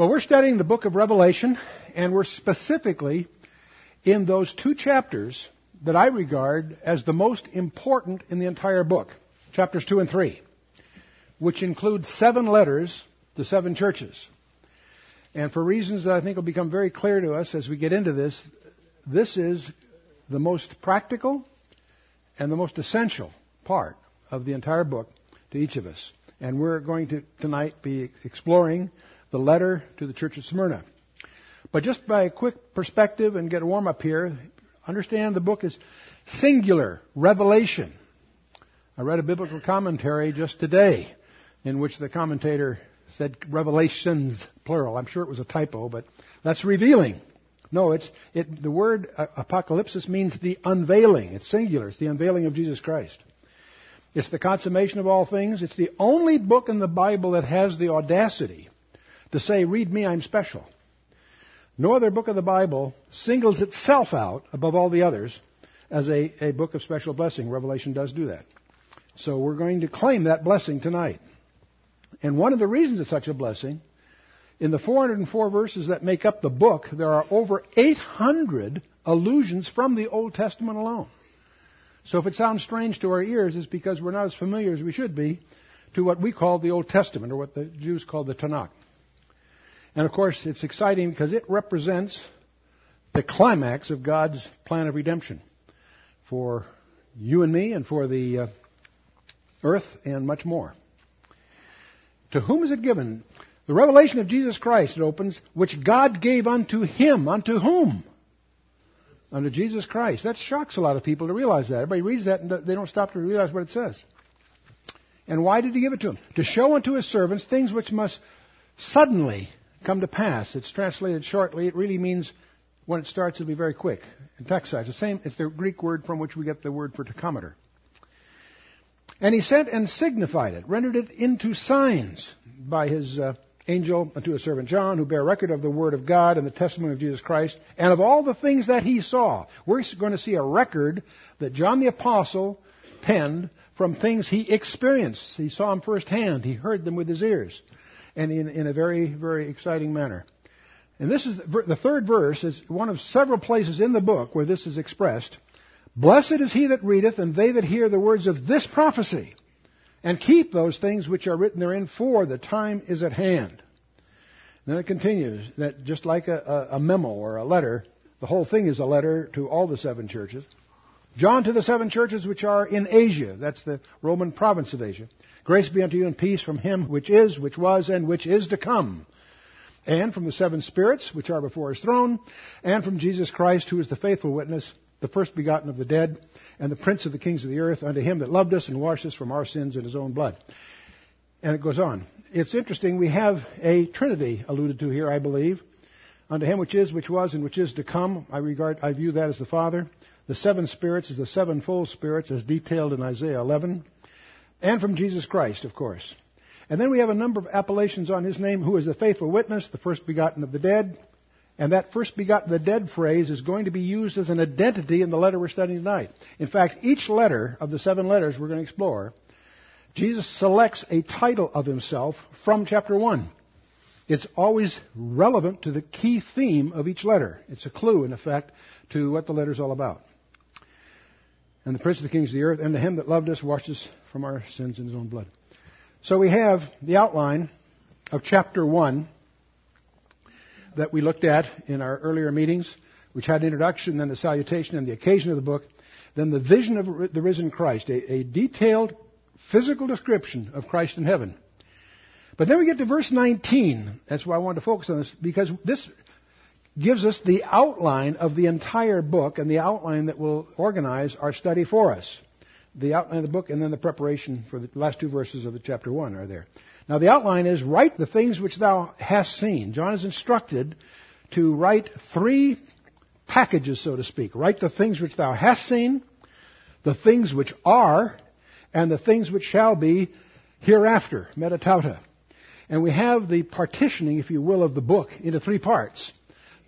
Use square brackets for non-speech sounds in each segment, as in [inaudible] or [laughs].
Well, we're studying the book of Revelation, and we're specifically in those two chapters that I regard as the most important in the entire book, chapters 2 and 3, which include seven letters to seven churches. And for reasons that I think will become very clear to us as we get into this, this is the most practical and the most essential part of the entire book to each of us. And we're going to tonight be exploring the letter to the church of Smyrna. But just by a quick perspective and get warm up here, understand the book is singular, revelation. I read a biblical commentary just today in which the commentator said revelations, plural. I'm sure it was a typo, but that's revealing. No, it's, it, the word apocalypsis means the unveiling. It's singular. It's the unveiling of Jesus Christ. It's the consummation of all things. It's the only book in the Bible that has the audacity to say, read me, I'm special. No other book of the Bible singles itself out above all the others as a, a book of special blessing. Revelation does do that. So we're going to claim that blessing tonight. And one of the reasons it's such a blessing in the 404 verses that make up the book, there are over 800 allusions from the Old Testament alone. So if it sounds strange to our ears, it's because we're not as familiar as we should be to what we call the Old Testament, or what the Jews call the Tanakh. And of course, it's exciting because it represents the climax of God's plan of redemption for you and me and for the uh, earth and much more. To whom is it given? The revelation of Jesus Christ, it opens, which God gave unto him. Unto whom? Unto Jesus Christ. That shocks a lot of people to realize that. Everybody reads that and they don't stop to realize what it says. And why did he give it to him? To show unto his servants things which must suddenly come to pass. It's translated shortly. It really means when it starts, it'll be very quick. In text size, the same. It's the Greek word from which we get the word for tachometer. And he sent and signified it, rendered it into signs by his uh, angel unto his servant John, who bear record of the word of God and the testimony of Jesus Christ, and of all the things that he saw. We're going to see a record that John the Apostle penned from things he experienced. He saw them firsthand. He heard them with his ears, and in, in a very, very exciting manner. And this is the third verse is one of several places in the book where this is expressed. Blessed is he that readeth, and they that hear the words of this prophecy and keep those things which are written therein, for the time is at hand. then it continues that just like a, a, memo or a letter, the whole thing is a letter to all the seven churches. John to the seven churches which are in Asia, that's the Roman province of Asia. Grace be unto you and peace from him which is, which was, and which is to come. And from the seven spirits which are before his throne, and from Jesus Christ, who is the faithful witness, the first begotten of the dead, and the prince of the kings of the earth, unto him that loved us and washed us from our sins in his own blood. And it goes on. It's interesting, we have a Trinity alluded to here, I believe. Unto him which is, which was, and which is to come, I regard, I view that as the Father. The seven spirits is the sevenfold spirits as detailed in Isaiah 11. And from Jesus Christ, of course. And then we have a number of appellations on his name, who is the faithful witness, the first begotten of the dead, and that first begotten of the dead phrase is going to be used as an identity in the letter we're studying tonight. In fact, each letter of the seven letters we're going to explore, Jesus selects a title of himself from chapter 1. It's always relevant to the key theme of each letter. It's a clue, in effect, to what the letter is all about. And the Prince of the Kings of the earth, and to him that loved us, washed us from our sins in his own blood. So we have the outline of chapter 1 that we looked at in our earlier meetings, which had an introduction, then the salutation, and the occasion of the book, then the vision of the risen Christ, a, a detailed physical description of Christ in heaven. But then we get to verse 19. That's why I wanted to focus on this, because this gives us the outline of the entire book and the outline that will organize our study for us. The outline of the book and then the preparation for the last two verses of the chapter 1 are there. Now the outline is write the things which thou hast seen. John is instructed to write three packages, so to speak. Write the things which thou hast seen, the things which are, and the things which shall be hereafter, metatauta. And we have the partitioning, if you will, of the book into three parts.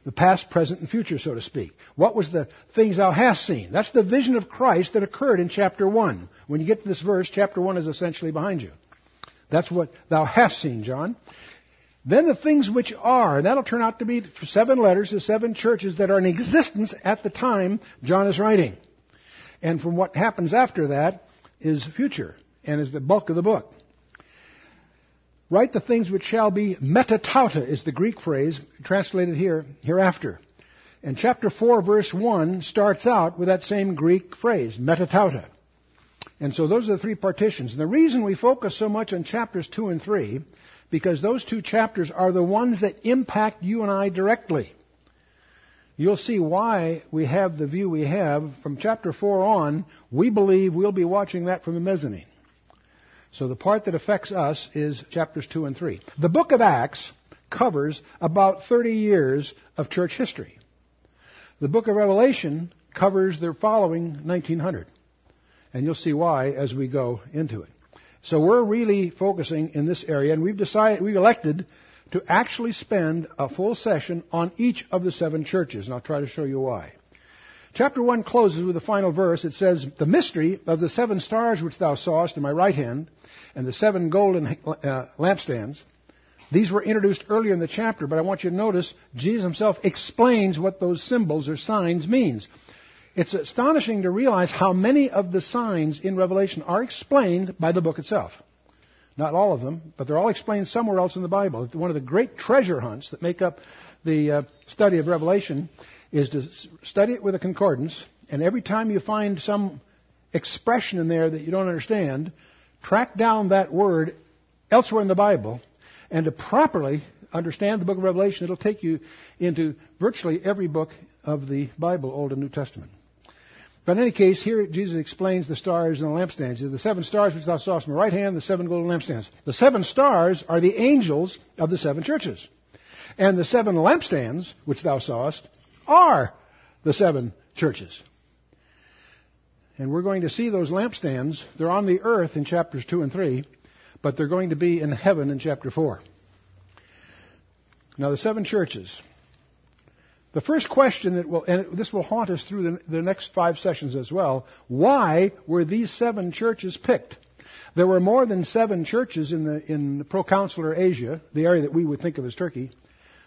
The past, present, and future, so to speak. What was the things thou hast seen? That's the vision of Christ that occurred in chapter 1. When you get to this verse, chapter 1 is essentially behind you. That's what thou hast seen, John. Then the things which are, and that'll turn out to be seven letters to seven churches that are in existence at the time John is writing. And from what happens after that is future and is the bulk of the book. Write the things which shall be metatauta is the Greek phrase translated here hereafter. And chapter 4 verse 1 starts out with that same Greek phrase, metatauta. And so those are the three partitions. And the reason we focus so much on chapters 2 and 3, because those two chapters are the ones that impact you and I directly. You'll see why we have the view we have. From chapter 4 on, we believe we'll be watching that from the mezzanine. So the part that affects us is chapters 2 and 3. The book of Acts covers about 30 years of church history. The book of Revelation covers the following 1900. And you'll see why as we go into it. So we're really focusing in this area and we've decided, we've elected to actually spend a full session on each of the seven churches. And I'll try to show you why. Chapter 1 closes with the final verse. It says, The mystery of the seven stars which thou sawest in my right hand, and the seven golden uh, lampstands. These were introduced earlier in the chapter, but I want you to notice Jesus himself explains what those symbols or signs means. It's astonishing to realize how many of the signs in Revelation are explained by the book itself. Not all of them, but they're all explained somewhere else in the Bible. One of the great treasure hunts that make up the uh, study of Revelation is to study it with a concordance, and every time you find some expression in there that you don't understand, track down that word elsewhere in the Bible, and to properly understand the book of Revelation, it'll take you into virtually every book of the Bible, Old and New Testament. But in any case, here Jesus explains the stars and the lampstands. The seven stars which thou sawest in the right hand, the seven golden lampstands. The seven stars are the angels of the seven churches. And the seven lampstands which thou sawest are the seven churches. And we're going to see those lampstands. They're on the earth in chapters 2 and 3, but they're going to be in heaven in chapter 4. Now, the seven churches. The first question that will, and this will haunt us through the, the next five sessions as well, why were these seven churches picked? There were more than seven churches in the, in proconsular Asia, the area that we would think of as Turkey.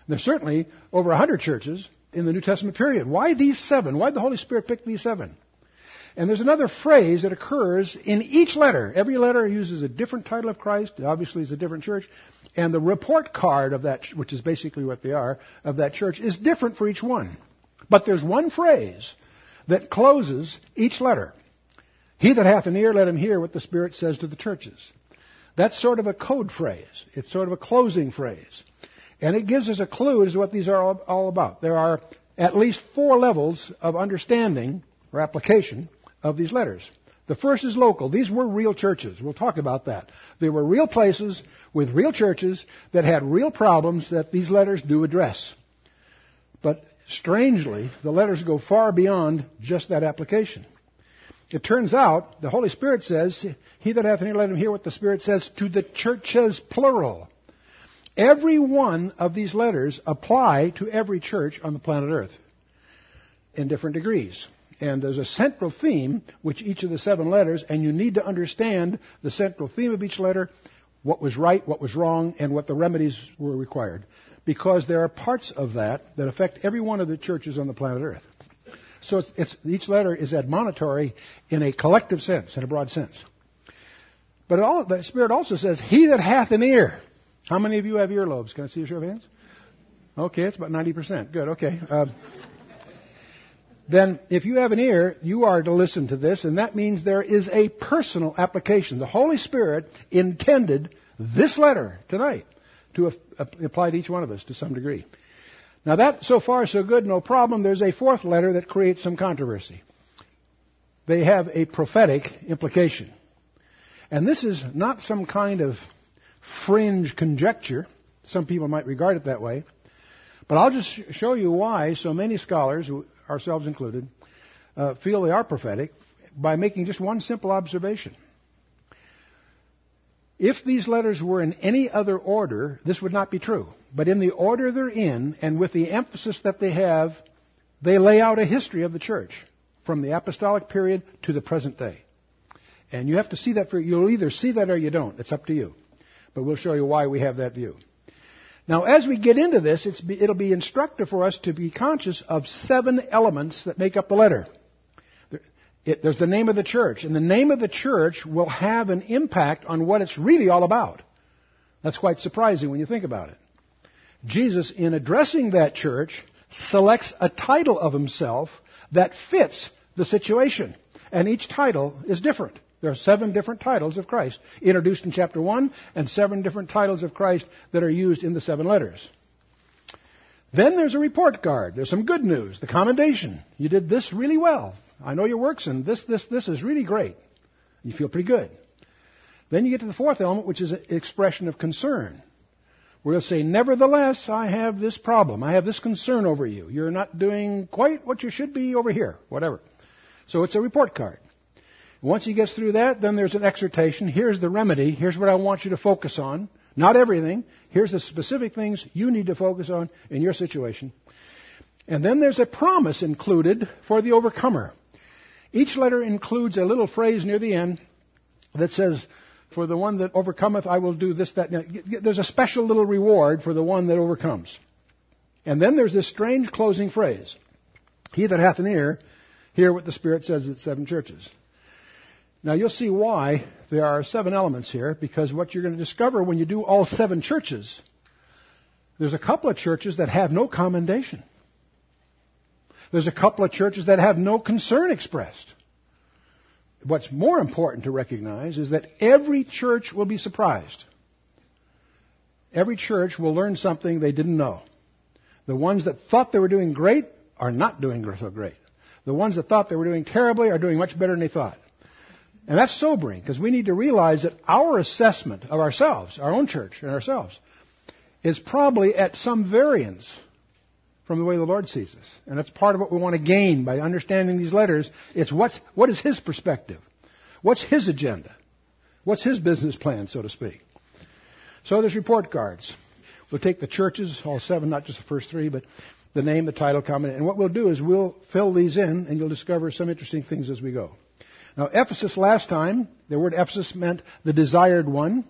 There's certainly over a hundred churches in the New Testament period. Why these seven? Why did the Holy Spirit pick these seven? And there's another phrase that occurs in each letter. Every letter uses a different title of Christ. Obviously, it's a different church. And the report card of that, which is basically what they are, of that church is different for each one. But there's one phrase that closes each letter. He that hath an ear, let him hear what the Spirit says to the churches. That's sort of a code phrase. It's sort of a closing phrase. And it gives us a clue as to what these are all about. There are at least four levels of understanding or application of these letters. The first is local. These were real churches. We'll talk about that. They were real places with real churches that had real problems that these letters do address. But strangely, the letters go far beyond just that application. It turns out, the Holy Spirit says, He that hath an ear, let him hear what the Spirit says to the churches, plural. Every one of these letters apply to every church on the planet Earth in different degrees. And there's a central theme which each of the seven letters, and you need to understand the central theme of each letter, what was right, what was wrong, and what the remedies were required. Because there are parts of that that affect every one of the churches on the planet Earth. So it's, it's, each letter is admonitory in a collective sense, in a broad sense. But all, the Spirit also says, He that hath an ear. How many of you have earlobes? Can I see a show of hands? Okay, it's about 90%. Good, okay. Uh, then if you have an ear, you are to listen to this, and that means there is a personal application. The Holy Spirit intended this letter tonight to apply to each one of us to some degree. Now that, so far, so good, no problem. There's a fourth letter that creates some controversy. They have a prophetic implication. And this is not some kind of fringe conjecture. Some people might regard it that way. But I'll just show you why so many scholars ourselves included, uh, feel they are prophetic by making just one simple observation. If these letters were in any other order, this would not be true. But in the order they're in, and with the emphasis that they have, they lay out a history of the church from the apostolic period to the present day. And you have to see that for, you'll either see that or you don't. It's up to you. But we'll show you why we have that view. Now, as we get into this, it'll be instructive for us to be conscious of seven elements that make up the letter. It, there's the name of the church, and the name of the church will have an impact on what it's really all about. That's quite surprising when you think about it. Jesus, in addressing that church, selects a title of himself that fits the situation. And each title is different. There are seven different titles of Christ introduced in chapter 1 and seven different titles of Christ that are used in the seven letters. Then there's a report card. There's some good news. The commendation. You did this really well. I know your works and this, this, this is really great. You feel pretty good. Then you get to the fourth element, which is an expression of concern. We'll say, nevertheless, I have this problem. I have this concern over you. You're not doing quite what you should be over here. Whatever. So it's a report card. Once he gets through that, then there's an exhortation. Here's the remedy. Here's what I want you to focus on. Not everything. Here's the specific things you need to focus on in your situation. And then there's a promise included for the overcomer. Each letter includes a little phrase near the end that says, For the one that overcometh, I will do this, that. There's a special little reward for the one that overcomes. And then there's this strange closing phrase He that hath an ear, hear what the Spirit says at seven churches. Now you'll see why there are seven elements here, because what you're going to discover when you do all seven churches, there's a couple of churches that have no commendation. There's a couple of churches that have no concern expressed. What's more important to recognize is that every church will be surprised. Every church will learn something they didn't know. The ones that thought they were doing great are not doing so great. The ones that thought they were doing terribly are doing much better than they thought. And that's sobering because we need to realize that our assessment of ourselves, our own church and ourselves, is probably at some variance from the way the Lord sees us. And that's part of what we want to gain by understanding these letters. It's what's, what is His perspective? What's His agenda? What's His business plan, so to speak? So there's report cards. We'll take the churches, all seven, not just the first three, but the name, the title, comment. And what we'll do is we'll fill these in and you'll discover some interesting things as we go. Now, Ephesus last time, the word Ephesus meant the desired one.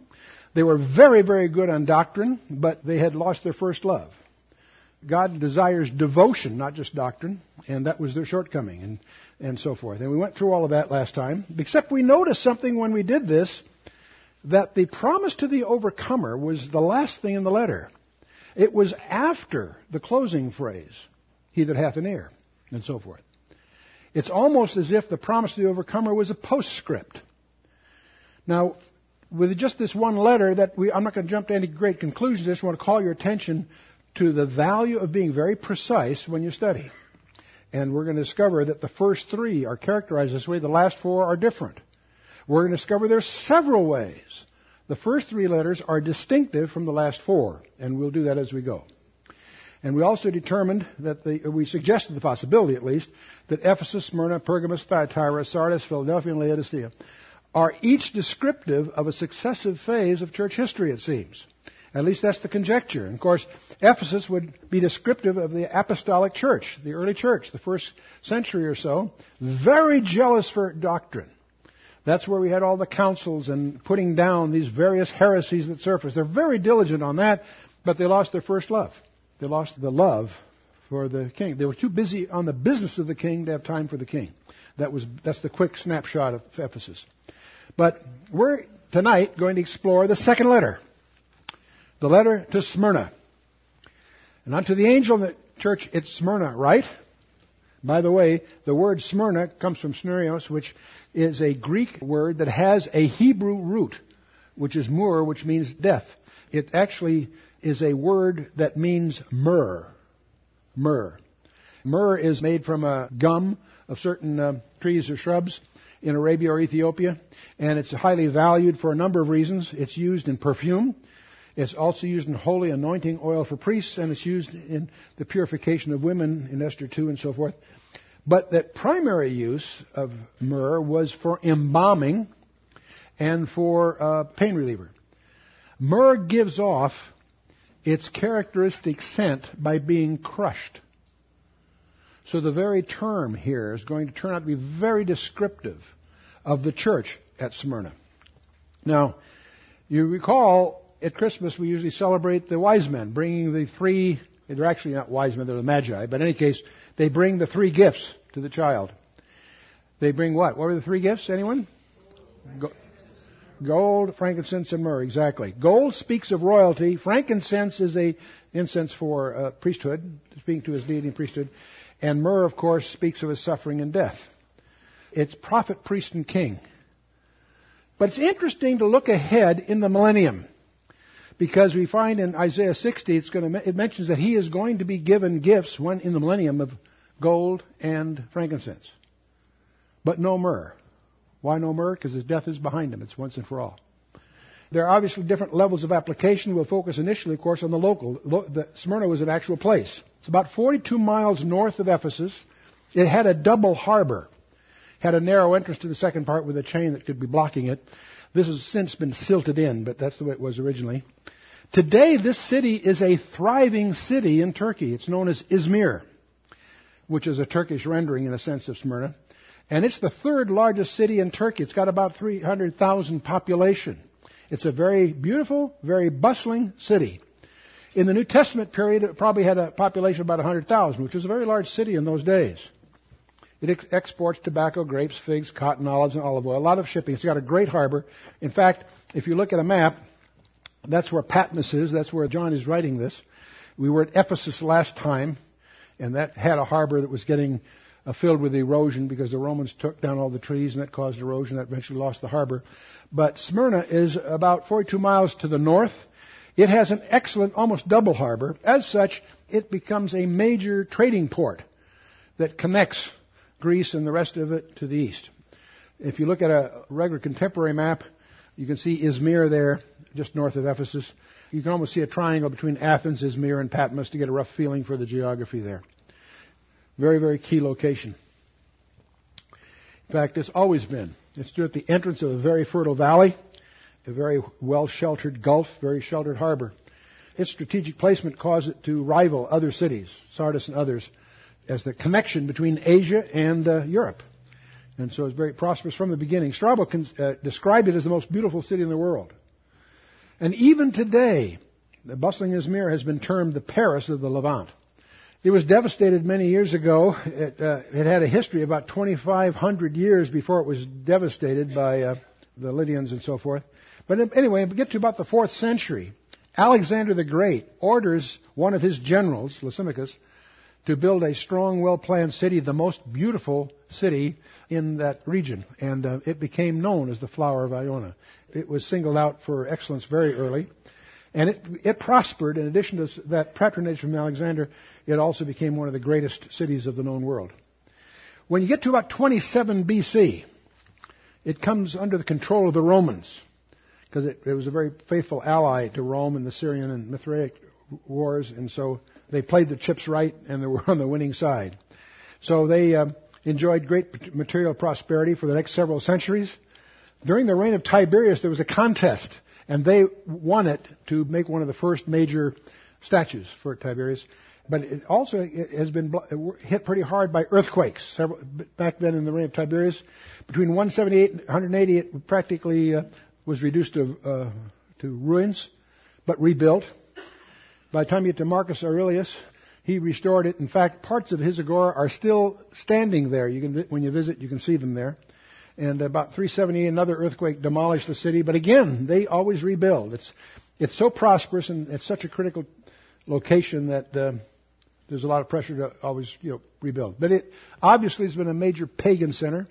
They were very, very good on doctrine, but they had lost their first love. God desires devotion, not just doctrine, and that was their shortcoming, and, and so forth. And we went through all of that last time, except we noticed something when we did this that the promise to the overcomer was the last thing in the letter. It was after the closing phrase, He that hath an ear, and so forth. It's almost as if the promise to the overcomer was a postscript. Now, with just this one letter, that we, I'm not going to jump to any great conclusions. I just want to call your attention to the value of being very precise when you study. And we're going to discover that the first three are characterized this way, the last four are different. We're going to discover there's several ways. The first three letters are distinctive from the last four, and we'll do that as we go. And we also determined that the, we suggested the possibility, at least, that Ephesus, Smyrna, Pergamos, Thyatira, Sardis, Philadelphia, and Laodicea are each descriptive of a successive phase of church history, it seems. At least that's the conjecture. And of course, Ephesus would be descriptive of the apostolic church, the early church, the first century or so, very jealous for doctrine. That's where we had all the councils and putting down these various heresies that surfaced. They're very diligent on that, but they lost their first love. They lost the love for the king. They were too busy on the business of the king to have time for the king. That was, that's the quick snapshot of Ephesus. But we're tonight going to explore the second letter the letter to Smyrna. And unto the angel in the church, it's Smyrna, right? By the way, the word Smyrna comes from Smyrnios, which is a Greek word that has a Hebrew root, which is mur, which means death. It actually is a word that means myrrh. Myrrh. Myrrh is made from a gum of certain uh, trees or shrubs in Arabia or Ethiopia, and it's highly valued for a number of reasons. It's used in perfume. It's also used in holy anointing oil for priests, and it's used in the purification of women in Esther 2 and so forth. But the primary use of myrrh was for embalming and for uh, pain reliever. Myrrh gives off its characteristic scent by being crushed. So the very term here is going to turn out to be very descriptive of the church at Smyrna. Now, you recall at Christmas we usually celebrate the wise men bringing the three, they're actually not wise men, they're the magi, but in any case, they bring the three gifts to the child. They bring what? What were the three gifts? Anyone? Go- gold, frankincense, and myrrh. Exactly. Gold speaks of royalty. Frankincense is a incense for uh, priesthood, speaking to his deity and priesthood. And myrrh, of course, speaks of his suffering and death. It's prophet, priest, and king. But it's interesting to look ahead in the millennium because we find in Isaiah 60 it's going to, it mentions that he is going to be given gifts one in the millennium of gold and frankincense, but no myrrh. Why no myrrh? Because his death is behind him. It's once and for all. There are obviously different levels of application. We'll focus initially, of course, on the local. The Smyrna was an actual place. It's about 42 miles north of Ephesus. It had a double harbor had a narrow entrance to the second part with a chain that could be blocking it. This has since been silted in, but that's the way it was originally. Today, this city is a thriving city in Turkey. It's known as Izmir, which is a Turkish rendering in a sense of Smyrna. And it's the third largest city in Turkey. It's got about 300,000 population. It's a very beautiful, very bustling city. In the New Testament period, it probably had a population of about 100,000, which was a very large city in those days. It ex- exports tobacco, grapes, figs, cotton, olives, and olive oil. A lot of shipping. It's got a great harbor. In fact, if you look at a map, that's where Patmos is. That's where John is writing this. We were at Ephesus last time, and that had a harbor that was getting uh, filled with erosion because the Romans took down all the trees, and that caused erosion. That eventually lost the harbor. But Smyrna is about 42 miles to the north. It has an excellent, almost double harbor. As such, it becomes a major trading port that connects Greece and the rest of it to the east. If you look at a regular contemporary map, you can see Izmir there, just north of Ephesus. You can almost see a triangle between Athens, Izmir, and Patmos to get a rough feeling for the geography there. Very, very key location. In fact, it's always been. It's at the entrance of a very fertile valley, a very well sheltered gulf, very sheltered harbor. Its strategic placement caused it to rival other cities, Sardis and others, as the connection between Asia and uh, Europe. And so it's very prosperous from the beginning. Strabo uh, described it as the most beautiful city in the world. And even today, the bustling Izmir has been termed the Paris of the Levant. It was devastated many years ago. It, uh, it had a history about 2,500 years before it was devastated by uh, the Lydians and so forth. But anyway, we get to about the fourth century. Alexander the Great orders one of his generals, Lysimachus, to build a strong, well-planned city, the most beautiful city in that region. And uh, it became known as the Flower of Ionia. It was singled out for excellence very early. And it, it prospered. In addition to that patronage from Alexander, it also became one of the greatest cities of the known world. When you get to about 27 BC, it comes under the control of the Romans because it, it was a very faithful ally to Rome in the Syrian and Mithridatic wars, and so they played the chips right and they [laughs] were on the winning side. So they uh, enjoyed great material prosperity for the next several centuries. During the reign of Tiberius, there was a contest, and they won it to make one of the first major statues for Tiberius. But it also has been hit pretty hard by earthquakes. Several, back then in the reign of Tiberius, between 178 and 180, it practically uh, was reduced to, uh, to ruins, but rebuilt. By the time you get to Marcus Aurelius, he restored it. In fact, parts of his agora are still standing there. You can, when you visit, you can see them there. And about 370, another earthquake demolished the city. But again, they always rebuild. It's, it's so prosperous and it's such a critical location that uh, there's a lot of pressure to always you know, rebuild. But it obviously has been a major pagan center.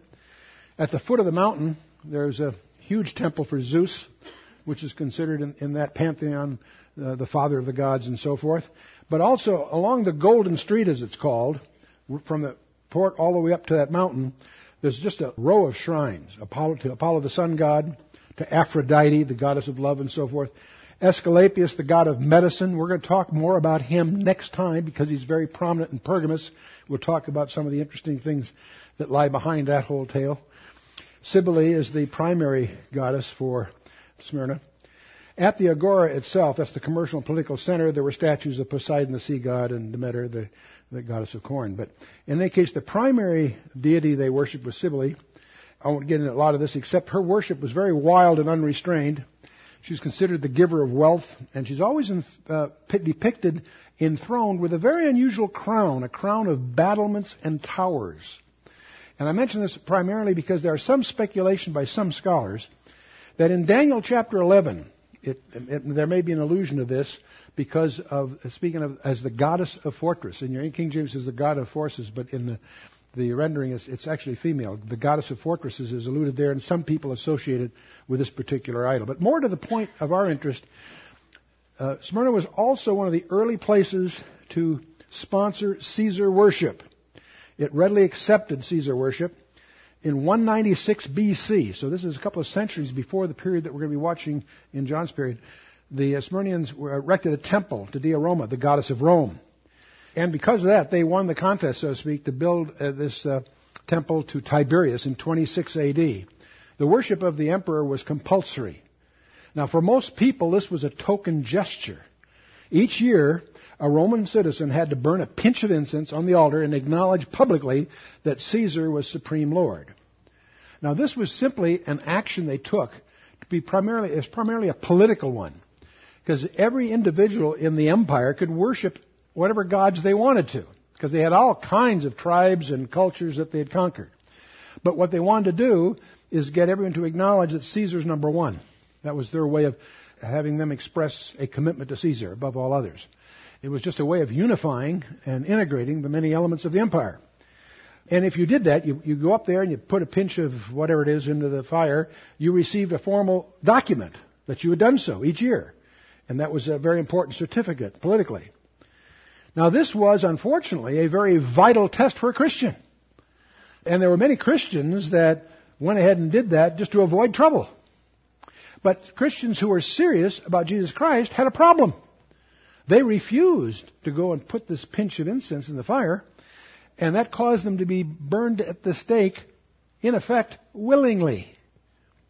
At the foot of the mountain, there's a huge temple for Zeus, which is considered in, in that pantheon uh, the father of the gods and so forth. But also along the Golden Street, as it's called, from the port all the way up to that mountain, there's just a row of shrines. Apollo to Apollo the sun god, to Aphrodite, the goddess of love and so forth. Esculapius, the god of medicine. We're going to talk more about him next time because he's very prominent in Pergamus. We'll talk about some of the interesting things that lie behind that whole tale. Cybele is the primary goddess for Smyrna. At the Agora itself, that's the commercial and political center, there were statues of Poseidon, the sea god, and Demeter, the, the goddess of corn. But in any case, the primary deity they worshiped was Cybele. I won't get into a lot of this, except her worship was very wild and unrestrained. She's considered the giver of wealth, and she's always in, uh, depicted enthroned with a very unusual crown, a crown of battlements and towers. And I mention this primarily because there are some speculation by some scholars that in Daniel chapter 11, it, it, there may be an allusion to this because of speaking of as the goddess of fortress. In your King James is the god of forces, but in the the rendering is it's actually female. The goddess of fortresses is alluded there, and some people associated with this particular idol. But more to the point of our interest, uh, Smyrna was also one of the early places to sponsor Caesar worship. It readily accepted Caesar worship in 196 BC. So this is a couple of centuries before the period that we're going to be watching in John's period the Smyrnians erected a temple to Dea Roma, the goddess of Rome. And because of that, they won the contest, so to speak, to build uh, this uh, temple to Tiberius in 26 AD. The worship of the emperor was compulsory. Now, for most people, this was a token gesture. Each year, a Roman citizen had to burn a pinch of incense on the altar and acknowledge publicly that Caesar was supreme lord. Now, this was simply an action they took to be primarily, it's primarily a political one because every individual in the empire could worship whatever gods they wanted to, because they had all kinds of tribes and cultures that they had conquered. But what they wanted to do is get everyone to acknowledge that Caesar's number one. That was their way of having them express a commitment to Caesar above all others. It was just a way of unifying and integrating the many elements of the empire. And if you did that, you, you go up there and you put a pinch of whatever it is into the fire, you received a formal document that you had done so each year. And that was a very important certificate politically. Now this was unfortunately a very vital test for a Christian. And there were many Christians that went ahead and did that just to avoid trouble. But Christians who were serious about Jesus Christ had a problem. They refused to go and put this pinch of incense in the fire, and that caused them to be burned at the stake, in effect, willingly.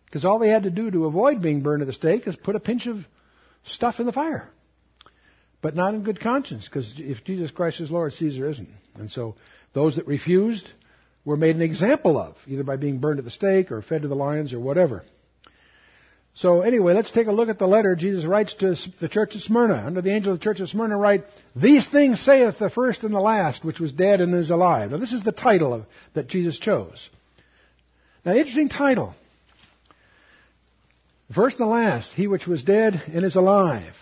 Because all they had to do to avoid being burned at the stake is put a pinch of stuff in the fire. But not in good conscience, because if Jesus Christ is Lord, Caesar isn't. And so those that refused were made an example of, either by being burned at the stake or fed to the lions or whatever. So anyway, let's take a look at the letter Jesus writes to the church of Smyrna. Under the angel of the church of Smyrna write, These things saith the first and the last, which was dead and is alive. Now this is the title of, that Jesus chose. Now interesting title. First and last, he which was dead and is alive.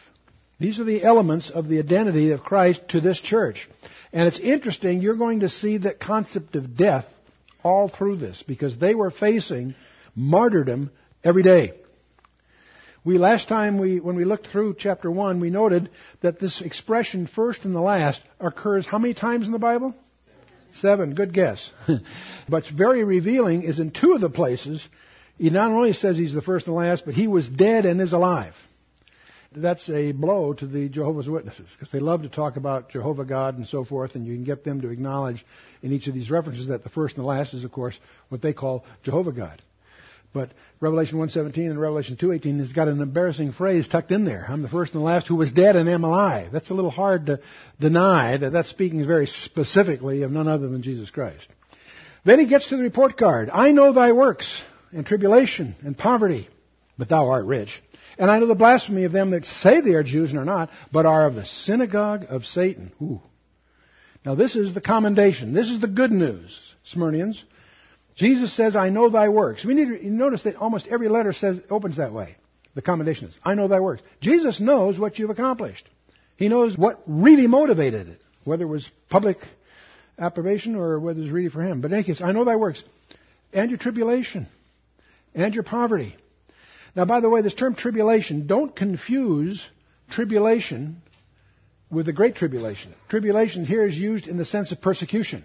These are the elements of the identity of Christ to this church. And it's interesting, you're going to see that concept of death all through this because they were facing martyrdom every day. We last time we when we looked through chapter 1, we noted that this expression first and the last occurs how many times in the Bible? Seven. Good guess. [laughs] What's very revealing is in two of the places he not only says he's the first and the last, but he was dead and is alive. That's a blow to the Jehovah's Witnesses because they love to talk about Jehovah God and so forth, and you can get them to acknowledge in each of these references that the first and the last is, of course, what they call Jehovah God. But Revelation 1:17 and Revelation 2:18 has got an embarrassing phrase tucked in there. I'm the first and the last who was dead and am alive. That's a little hard to deny that that's speaking very specifically of none other than Jesus Christ. Then he gets to the report card. I know thy works and tribulation and poverty, but thou art rich. And I know the blasphemy of them that say they are Jews and are not, but are of the synagogue of Satan. Ooh. Now this is the commendation. This is the good news, Smyrnians. Jesus says, I know thy works. We need to notice that almost every letter says, opens that way. The commendation is, I know thy works. Jesus knows what you've accomplished. He knows what really motivated it, whether it was public approbation or whether it was really for him. But in any case, I know thy works and your tribulation and your poverty. Now, by the way, this term tribulation, don't confuse tribulation with the Great Tribulation. Tribulation here is used in the sense of persecution.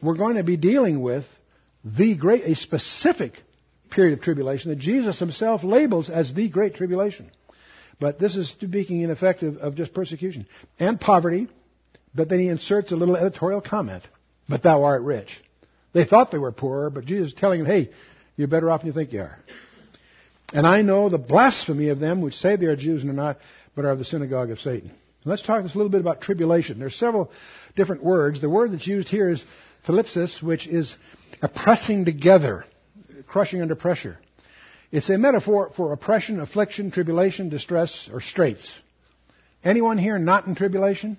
We're going to be dealing with the great, a specific period of tribulation that Jesus himself labels as the Great Tribulation. But this is speaking in effect of, of just persecution and poverty. But then he inserts a little editorial comment. But thou art rich. They thought they were poor, but Jesus is telling them, hey, you're better off than you think you are. And I know the blasphemy of them which say they are Jews and are not, but are of the synagogue of Satan. Let's talk just a little bit about tribulation. There's several different words. The word that's used here is thlipsis, which is a pressing together, crushing under pressure. It's a metaphor for oppression, affliction, tribulation, distress, or straits. Anyone here not in tribulation?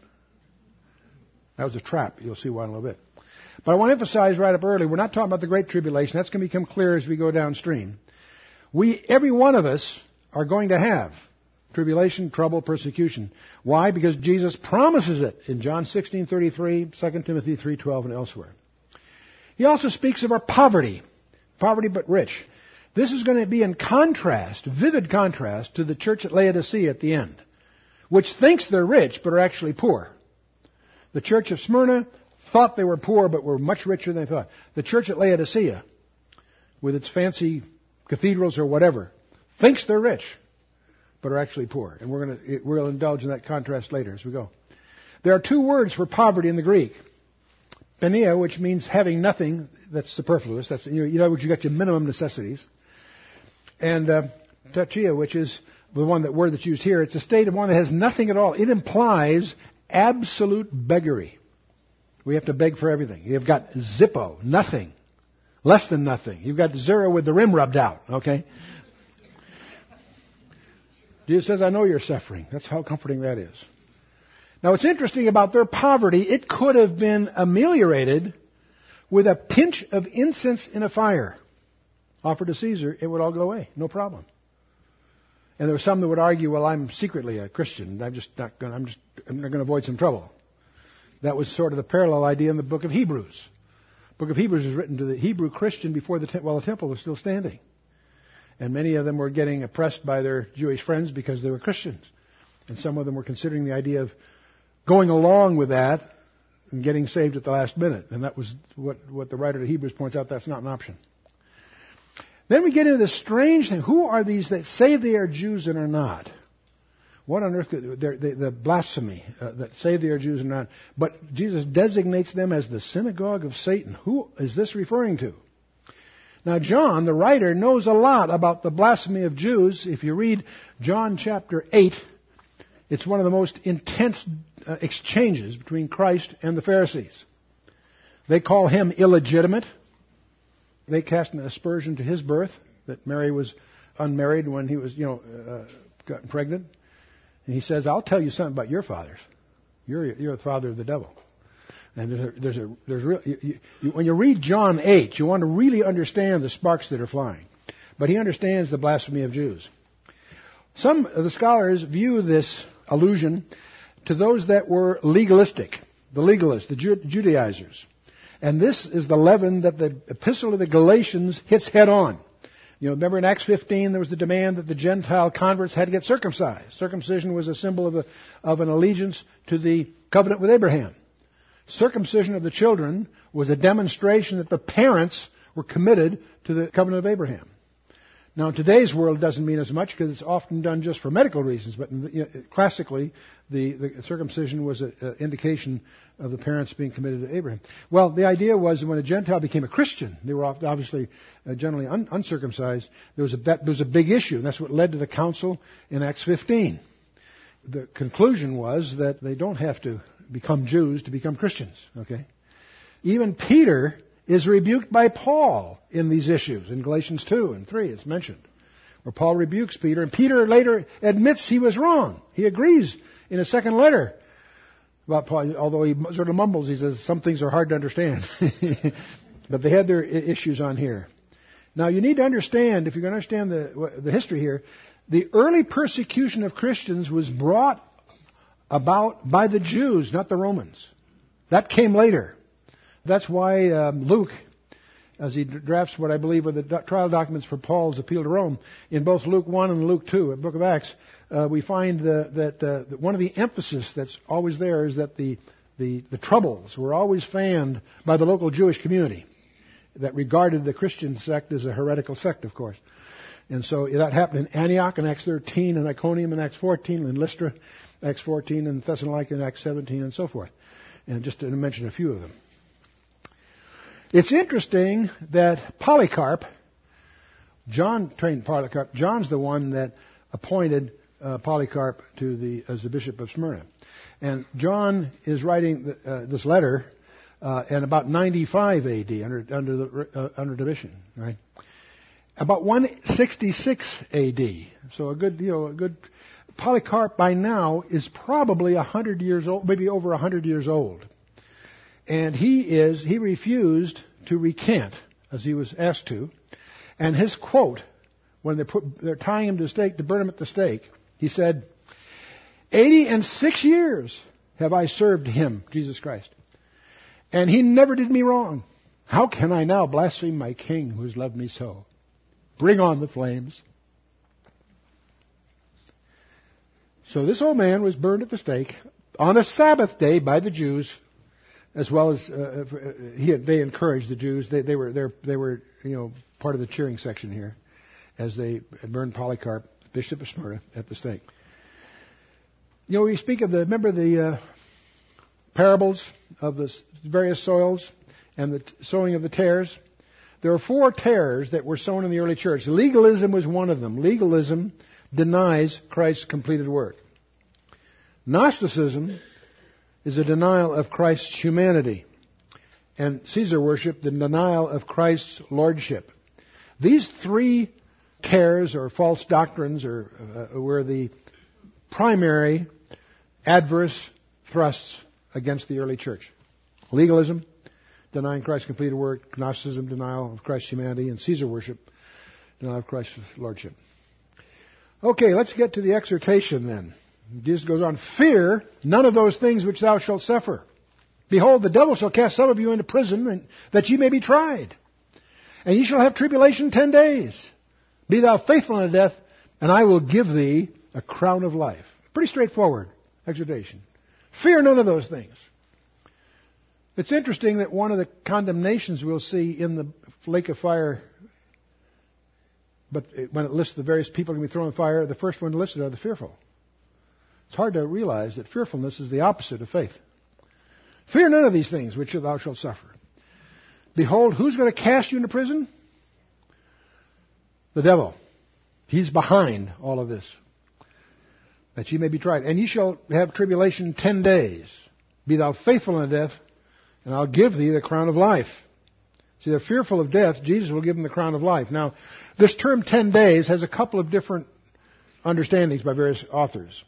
That was a trap. You'll see why in a little bit. But I want to emphasize right up early, we're not talking about the Great Tribulation. That's going to become clear as we go downstream. We, every one of us, are going to have tribulation, trouble, persecution. Why? Because Jesus promises it in John 16:33, 2 Timothy 3:12, and elsewhere. He also speaks of our poverty, poverty but rich. This is going to be in contrast, vivid contrast, to the church at Laodicea at the end, which thinks they're rich but are actually poor. The church of Smyrna thought they were poor but were much richer than they thought. The church at Laodicea, with its fancy cathedrals or whatever, thinks they're rich but are actually poor. And we're going to we'll indulge in that contrast later as we go. There are two words for poverty in the Greek. Penia, which means having nothing that's superfluous. That's you know, you know what you got your minimum necessities. And uh, ptocheia, which is the one that word that's used here. It's a state of one that has nothing at all. It implies absolute beggary. We have to beg for everything. You've got zippo, nothing. Less than nothing. You've got zero with the rim rubbed out, okay? Jesus says, I know you're suffering. That's how comforting that is. Now, what's interesting about their poverty, it could have been ameliorated with a pinch of incense in a fire offered to Caesar, it would all go away. No problem. And there were some that would argue, well, I'm secretly a Christian. I'm just not going, I'm just, I'm going to avoid some trouble. That was sort of the parallel idea in the book of Hebrews. The book of Hebrews is written to the Hebrew Christian before the, while the temple was still standing. And many of them were getting oppressed by their Jewish friends because they were Christians. And some of them were considering the idea of going along with that and getting saved at the last minute. And that was what, what the writer of Hebrews points out that's not an option. Then we get into this strange thing. Who are these that say they are Jews and are not? What on earth could, the, the blasphemy uh, that say they are Jews and not? But Jesus designates them as the synagogue of Satan. Who is this referring to? Now, John, the writer, knows a lot about the blasphemy of Jews. If you read John chapter 8, it's one of the most intense uh, exchanges between Christ and the Pharisees. They call him illegitimate. They cast an aspersion to his birth, that Mary was unmarried when he was, you know, uh, gotten pregnant. And he says, I'll tell you something about your fathers. You're, you're the father of the devil. And there's a, there's a, there's real, you, you, when you read John 8, you want to really understand the sparks that are flying. But he understands the blasphemy of Jews. Some of the scholars view this allusion to those that were legalistic, the legalists, the Judaizers. And this is the leaven that the epistle of the Galatians hits head on. You know, remember in Acts 15 there was the demand that the Gentile converts had to get circumcised. Circumcision was a symbol of, a, of an allegiance to the covenant with Abraham. Circumcision of the children was a demonstration that the parents were committed to the covenant of Abraham. Now, in today's world, it doesn't mean as much because it's often done just for medical reasons. But the, you know, classically, the, the, circumcision was an indication of the parents being committed to Abraham. Well, the idea was that when a Gentile became a Christian, they were obviously uh, generally un- uncircumcised. There was, a, that, there was a big issue, and that's what led to the council in Acts 15. The conclusion was that they don't have to become Jews to become Christians. Okay, even Peter is rebuked by Paul in these issues. In Galatians 2 and 3, it's mentioned. Where Paul rebukes Peter, and Peter later admits he was wrong. He agrees in a second letter about Paul, although he sort of mumbles, he says, some things are hard to understand. [laughs] but they had their issues on here. Now you need to understand, if you're going to understand the, the history here, the early persecution of Christians was brought about by the Jews, not the Romans. That came later. That's why um, Luke, as he drafts what I believe are the trial documents for Paul's appeal to Rome, in both Luke 1 and Luke 2, the book of Acts, uh, we find that, uh, that one of the emphasis that's always there is that the, the, the troubles were always fanned by the local Jewish community that regarded the Christian sect as a heretical sect, of course. And so that happened in Antioch in Acts 13, in Iconium in Acts 14, in Lystra, Acts 14, and Thessalonica in Acts 17, and so forth. And just to mention a few of them. It's interesting that Polycarp, John trained Polycarp. John's the one that appointed uh, Polycarp to the as the bishop of Smyrna, and John is writing the, uh, this letter uh, in about 95 A.D. under under the uh, under Domitian, right? about 166 AD. So a good, you know, a good Polycarp by now is probably 100 years old, maybe over 100 years old. And he is, he refused to recant as he was asked to. And his quote, when they put, they're tying him to the stake, to burn him at the stake, he said, 80 and six years have I served him, Jesus Christ. And he never did me wrong. How can I now blaspheme my king who has loved me so? Bring on the flames. So this old man was burned at the stake on a Sabbath day by the Jews, as well as uh, uh he, they encouraged the Jews. They, they were they were you know part of the cheering section here, as they burned Polycarp, Bishop of Smyrna, at the stake. You know, we speak of the remember the uh, parables of the various soils and the sowing of the tares. There are four tares that were sown in the early church. Legalism was one of them. Legalism denies Christ's completed work. Gnosticism is a denial of Christ's humanity. And Caesar worship, the denial of Christ's lordship. These three tares or false doctrines are, uh, were the primary adverse thrusts against the early church. Legalism, denying Christ's completed work, Gnosticism, denial of Christ's humanity, and Caesar worship, denial of Christ's lordship. Okay, let's get to the exhortation then. Jesus goes on, Fear none of those things which thou shalt suffer. Behold, the devil shall cast some of you into prison, and, that ye may be tried. And ye shall have tribulation ten days. Be thou faithful unto death, and I will give thee a crown of life. Pretty straightforward exhortation. Fear none of those things. It's interesting that one of the condemnations we'll see in the lake of fire, but when it lists the various people going to be thrown in fire, the first one listed are the fearful. It's hard to realize that fearfulness is the opposite of faith. Fear none of these things which thou shalt suffer. Behold, who's going to cast you into prison? The devil. He's behind all of this. That ye may be tried. And ye shall have tribulation ten days. Be thou faithful unto death, and I'll give thee the crown of life. See, they're fearful of death. Jesus will give them the crown of life. Now, this term 10 days has a couple of different understandings by various authors.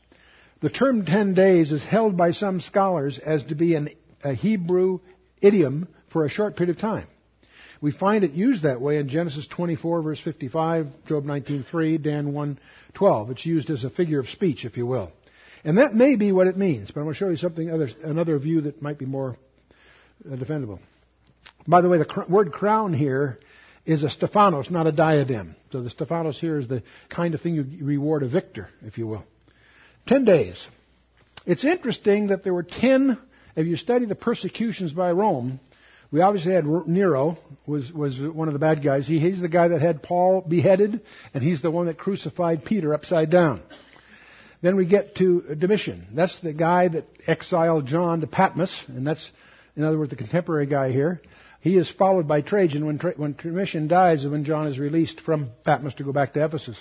The term 10 days is held by some scholars as to be an, a Hebrew idiom for a short period of time. We find it used that way in Genesis 24 verse 55, Job 19:3, Dan 1:12. It's used as a figure of speech, if you will. And that may be what it means, but I'm going to show you something other, another view that might be more uh, defendable. By the way, the cr- word crown here is a Stephanos, not a diadem. So the Stephanos here is the kind of thing you reward a victor, if you will. Ten days. It's interesting that there were ten, if you study the persecutions by Rome, we obviously had Nero was, was one of the bad guys. He, he's the guy that had Paul beheaded, and he's the one that crucified Peter upside down. Then we get to Domitian. That's the guy that exiled John to Patmos, and that's in other words, the contemporary guy here, he is followed by Trajan when, when Domitian dies and when John is released from Patmos to go back to Ephesus,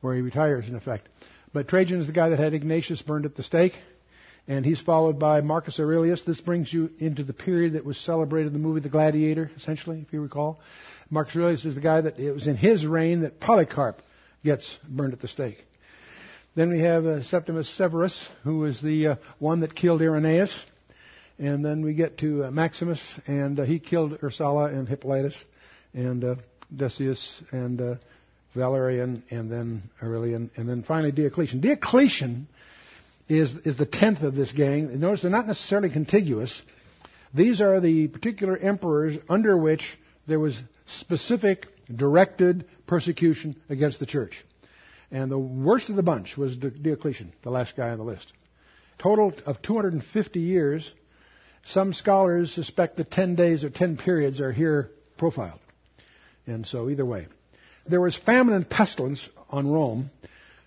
where he retires, in effect. But Trajan is the guy that had Ignatius burned at the stake, and he's followed by Marcus Aurelius. This brings you into the period that was celebrated in the movie The Gladiator, essentially, if you recall. Marcus Aurelius is the guy that it was in his reign that Polycarp gets burned at the stake. Then we have uh, Septimus Severus, who was the uh, one that killed Irenaeus. And then we get to uh, Maximus, and uh, he killed Ursula and Hippolytus, and uh, Decius, and uh, Valerian, and then Aurelian, and then finally Diocletian. Diocletian is, is the tenth of this gang. Notice they're not necessarily contiguous. These are the particular emperors under which there was specific, directed persecution against the church. And the worst of the bunch was Diocletian, the last guy on the list. Total of 250 years some scholars suspect that 10 days or 10 periods are here profiled. And so, either way. There was famine and pestilence on Rome.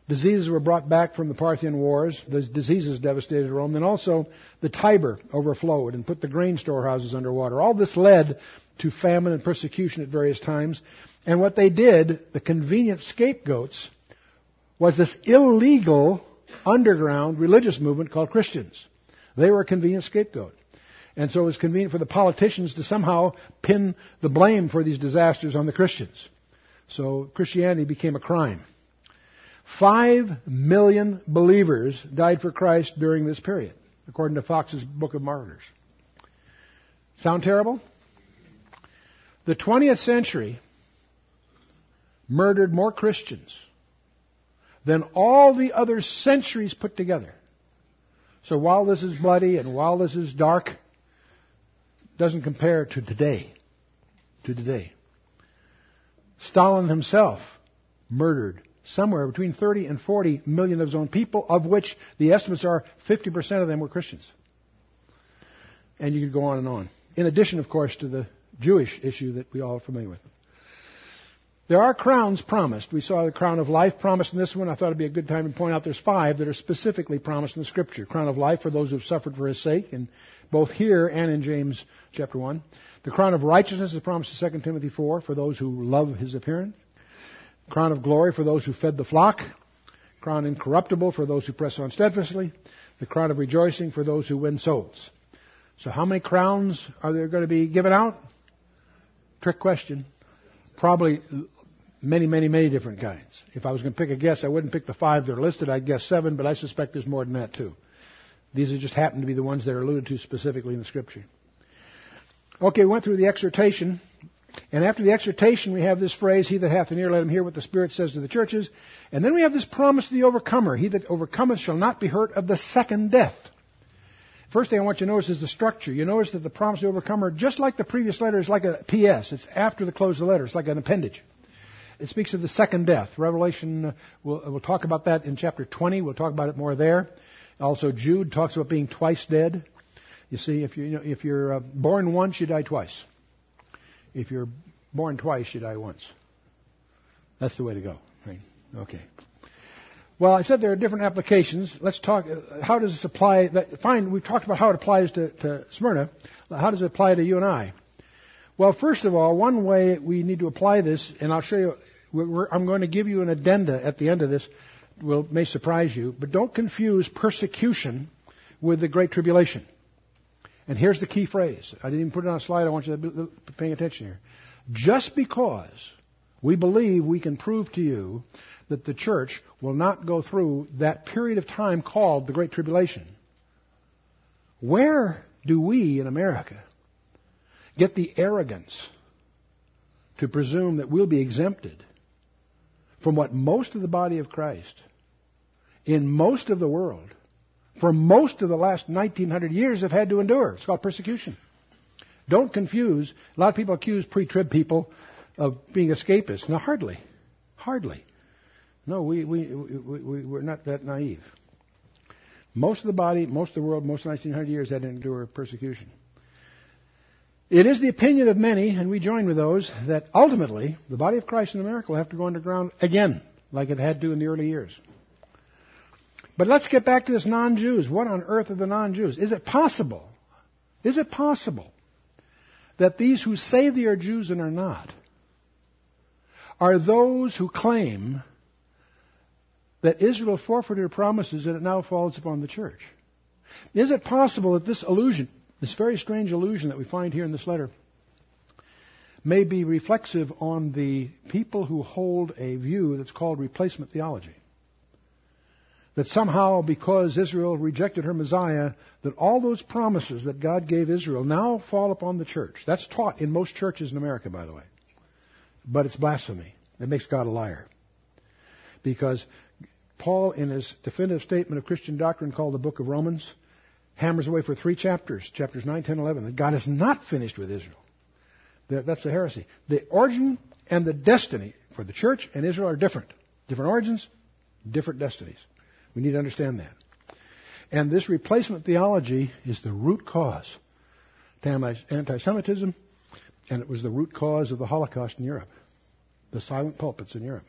Diseases were brought back from the Parthian Wars. The diseases devastated Rome. Then also the Tiber overflowed and put the grain storehouses underwater. All this led to famine and persecution at various times. And what they did, the convenient scapegoats, was this illegal underground religious movement called Christians. They were a convenient scapegoat. And so it was convenient for the politicians to somehow pin the blame for these disasters on the Christians. So Christianity became a crime. Five million believers died for Christ during this period, according to Fox's Book of Martyrs. Sound terrible? The 20th century murdered more Christians than all the other centuries put together. So while this is bloody and while this is dark, doesn't compare to today. To today. Stalin himself murdered somewhere between 30 and 40 million of his own people, of which the estimates are 50% of them were Christians. And you could go on and on. In addition, of course, to the Jewish issue that we all are familiar with. There are crowns promised. We saw the crown of life promised in this one. I thought it'd be a good time to point out there's five that are specifically promised in the scripture. Crown of life for those who've suffered for his sake, and both here and in James chapter 1. The crown of righteousness is promised in 2 Timothy 4 for those who love his appearance. Crown of glory for those who fed the flock. Crown incorruptible for those who press on steadfastly. The crown of rejoicing for those who win souls. So how many crowns are there going to be given out? Trick question. Probably many, many, many different kinds. If I was going to pick a guess, I wouldn't pick the five that are listed. I'd guess seven, but I suspect there's more than that too. These are just happen to be the ones that are alluded to specifically in the scripture. Okay, we went through the exhortation. And after the exhortation, we have this phrase, He that hath an ear, let him hear what the Spirit says to the churches. And then we have this promise to the overcomer. He that overcometh shall not be hurt of the second death. First thing I want you to notice is the structure. You notice that the promise to the overcomer, just like the previous letter, is like a PS. It's after the close of the letter. It's like an appendage. It speaks of the second death. Revelation, uh, we'll, we'll talk about that in chapter 20. We'll talk about it more there. Also, Jude talks about being twice dead. You see, if, you, you know, if you're uh, born once, you die twice. If you're born twice, you die once. That's the way to go. Right? Okay. Well, I said there are different applications. Let's talk. Uh, how does this apply? That, fine, we've talked about how it applies to, to Smyrna. How does it apply to you and I? Well, first of all, one way we need to apply this, and I'll show you I'm going to give you an addenda at the end of this. Will may surprise you, but don't confuse persecution with the Great Tribulation. And here's the key phrase. I didn't even put it on a slide. I want you to be paying attention here. Just because we believe we can prove to you that the church will not go through that period of time called the Great Tribulation, where do we in America get the arrogance to presume that we'll be exempted from what most of the body of Christ in most of the world for most of the last 1900 years have had to endure. It's called persecution. Don't confuse. A lot of people accuse pre-trib people of being escapists. No, hardly. Hardly. No, we, we, we, we, are not that naive. Most of the body, most of the world, most of 1900 years had to endure persecution. It is the opinion of many, and we join with those, that ultimately the body of Christ in America will have to go underground again, like it had to in the early years. But let's get back to this non Jews. What on earth are the non Jews? Is it possible? Is it possible that these who say they are Jews and are not are those who claim that Israel forfeited her promises and it now falls upon the church? Is it possible that this illusion this very strange illusion that we find here in this letter may be reflexive on the people who hold a view that's called replacement theology. That somehow, because Israel rejected her Messiah, that all those promises that God gave Israel now fall upon the church. That's taught in most churches in America, by the way. But it's blasphemy. It makes God a liar. Because Paul, in his definitive statement of Christian doctrine called the Book of Romans, hammers away for three chapters, chapters 9, 10, 11, that God is not finished with Israel. That's a heresy. The origin and the destiny for the church and Israel are different. Different origins, different destinies. We need to understand that. And this replacement theology is the root cause to anti Semitism, and it was the root cause of the Holocaust in Europe, the silent pulpits in Europe.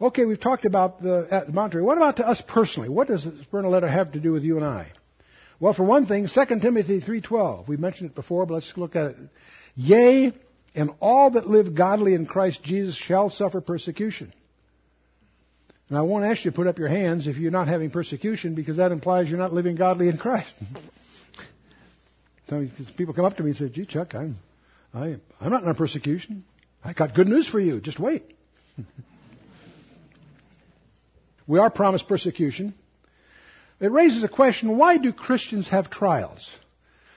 Okay, we've talked about the Monterey. What about to us personally? What does the Smyrna letter have to do with you and I? Well, for one thing, 2 Timothy 3.12. We mentioned it before, but let's look at it. Yea, and all that live godly in Christ Jesus shall suffer persecution. And I won't ask you to put up your hands if you're not having persecution because that implies you're not living godly in Christ. [laughs] so people come up to me and say, gee, Chuck, I'm, I, I'm not in persecution. I got good news for you. Just wait. [laughs] we are promised persecution. It raises a question why do Christians have trials?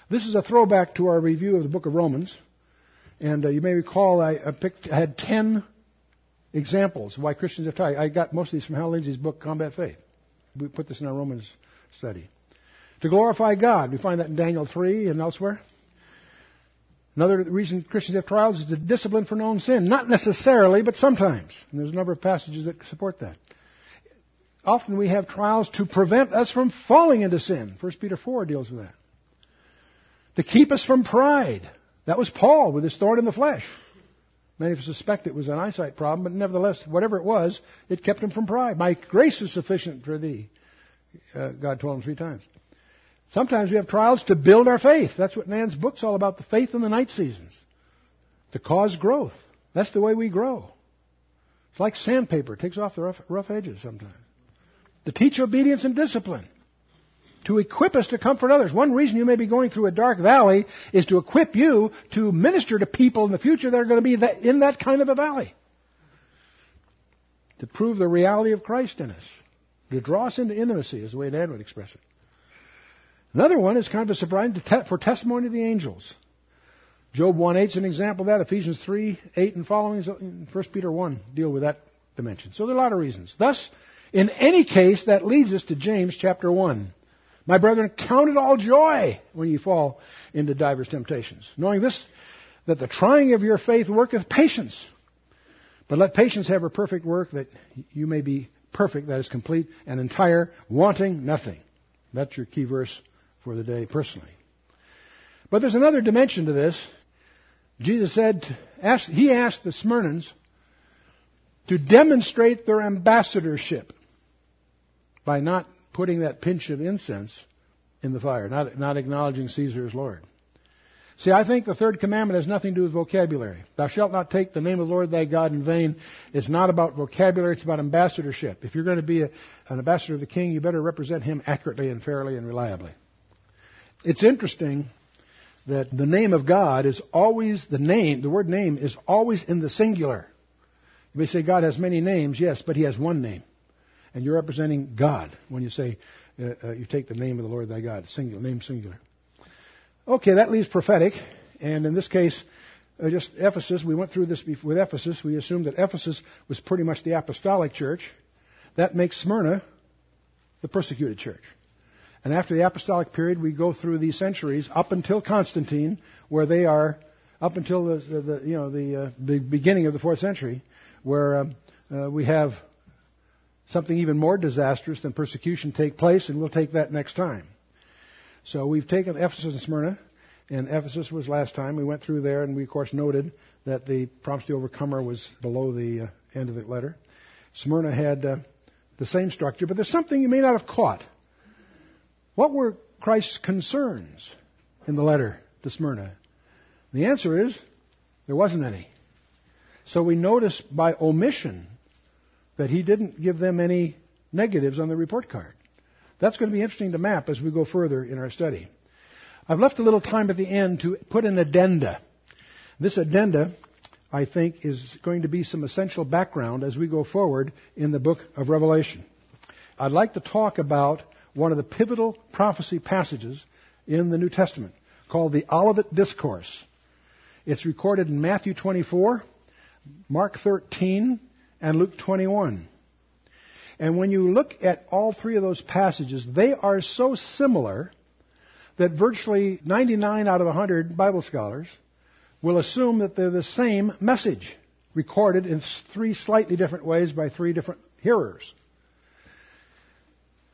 This is a throwback to our review of the book of Romans. And uh, you may recall I, I, picked, I had 10 examples why Christians have trials. I got most of these from Hal Lindsey's book, Combat Faith. We put this in our Romans study. To glorify God. We find that in Daniel 3 and elsewhere. Another reason Christians have trials is to discipline for known sin. Not necessarily, but sometimes. And there's a number of passages that support that. Often we have trials to prevent us from falling into sin. 1 Peter 4 deals with that. To keep us from pride. That was Paul with his thorn in the flesh. Many of us suspect it was an eyesight problem, but nevertheless, whatever it was, it kept him from pride. My grace is sufficient for thee, uh, God told him three times. Sometimes we have trials to build our faith. That's what Nan's book's all about, the faith in the night seasons. To cause growth. That's the way we grow. It's like sandpaper. It takes off the rough, rough edges sometimes. To teach obedience and discipline. To equip us to comfort others. One reason you may be going through a dark valley is to equip you to minister to people in the future that are going to be in that kind of a valley. To prove the reality of Christ in us. To draw us into intimacy, is the way Dan would express it. Another one is kind of a surprise for testimony of the angels. Job 1 8 is an example of that. Ephesians 3 8 and following, 1 Peter 1 deal with that dimension. So there are a lot of reasons. Thus, in any case, that leads us to James chapter 1. My brethren, count it all joy when you fall into divers temptations, knowing this, that the trying of your faith worketh patience. But let patience have her perfect work, that you may be perfect, that is complete and entire, wanting nothing. That's your key verse for the day personally. But there's another dimension to this. Jesus said, ask, he asked the Smyrnans to demonstrate their ambassadorship by not putting that pinch of incense in the fire, not, not acknowledging Caesar as Lord. See, I think the third commandment has nothing to do with vocabulary. Thou shalt not take the name of the Lord thy God in vain. It's not about vocabulary, it's about ambassadorship. If you're going to be a, an ambassador of the king, you better represent him accurately and fairly and reliably. It's interesting that the name of God is always, the name, the word name is always in the singular. You may say God has many names, yes, but he has one name. And you're representing God when you say, uh, uh, you take the name of the Lord thy God, singular, name singular. Okay, that leaves prophetic. And in this case, uh, just Ephesus, we went through this with Ephesus. We assumed that Ephesus was pretty much the apostolic church. That makes Smyrna the persecuted church. And after the apostolic period, we go through these centuries up until Constantine, where they are up until the, the, the you know the, uh, the beginning of the fourth century, where um, uh, we have something even more disastrous than persecution take place, and we'll take that next time. So we've taken Ephesus and Smyrna, and Ephesus was last time. We went through there, and we of course noted that the promise to overcomer was below the uh, end of the letter. Smyrna had uh, the same structure, but there's something you may not have caught. What were Christ's concerns in the letter to Smyrna? The answer is there wasn't any. So we notice by omission that he didn't give them any negatives on the report card. That's going to be interesting to map as we go further in our study. I've left a little time at the end to put an addenda. This addenda, I think, is going to be some essential background as we go forward in the book of Revelation. I'd like to talk about one of the pivotal prophecy passages in the New Testament called the Olivet Discourse. It's recorded in Matthew 24, Mark 13, and Luke 21. And when you look at all three of those passages, they are so similar that virtually 99 out of 100 Bible scholars will assume that they're the same message, recorded in three slightly different ways by three different hearers.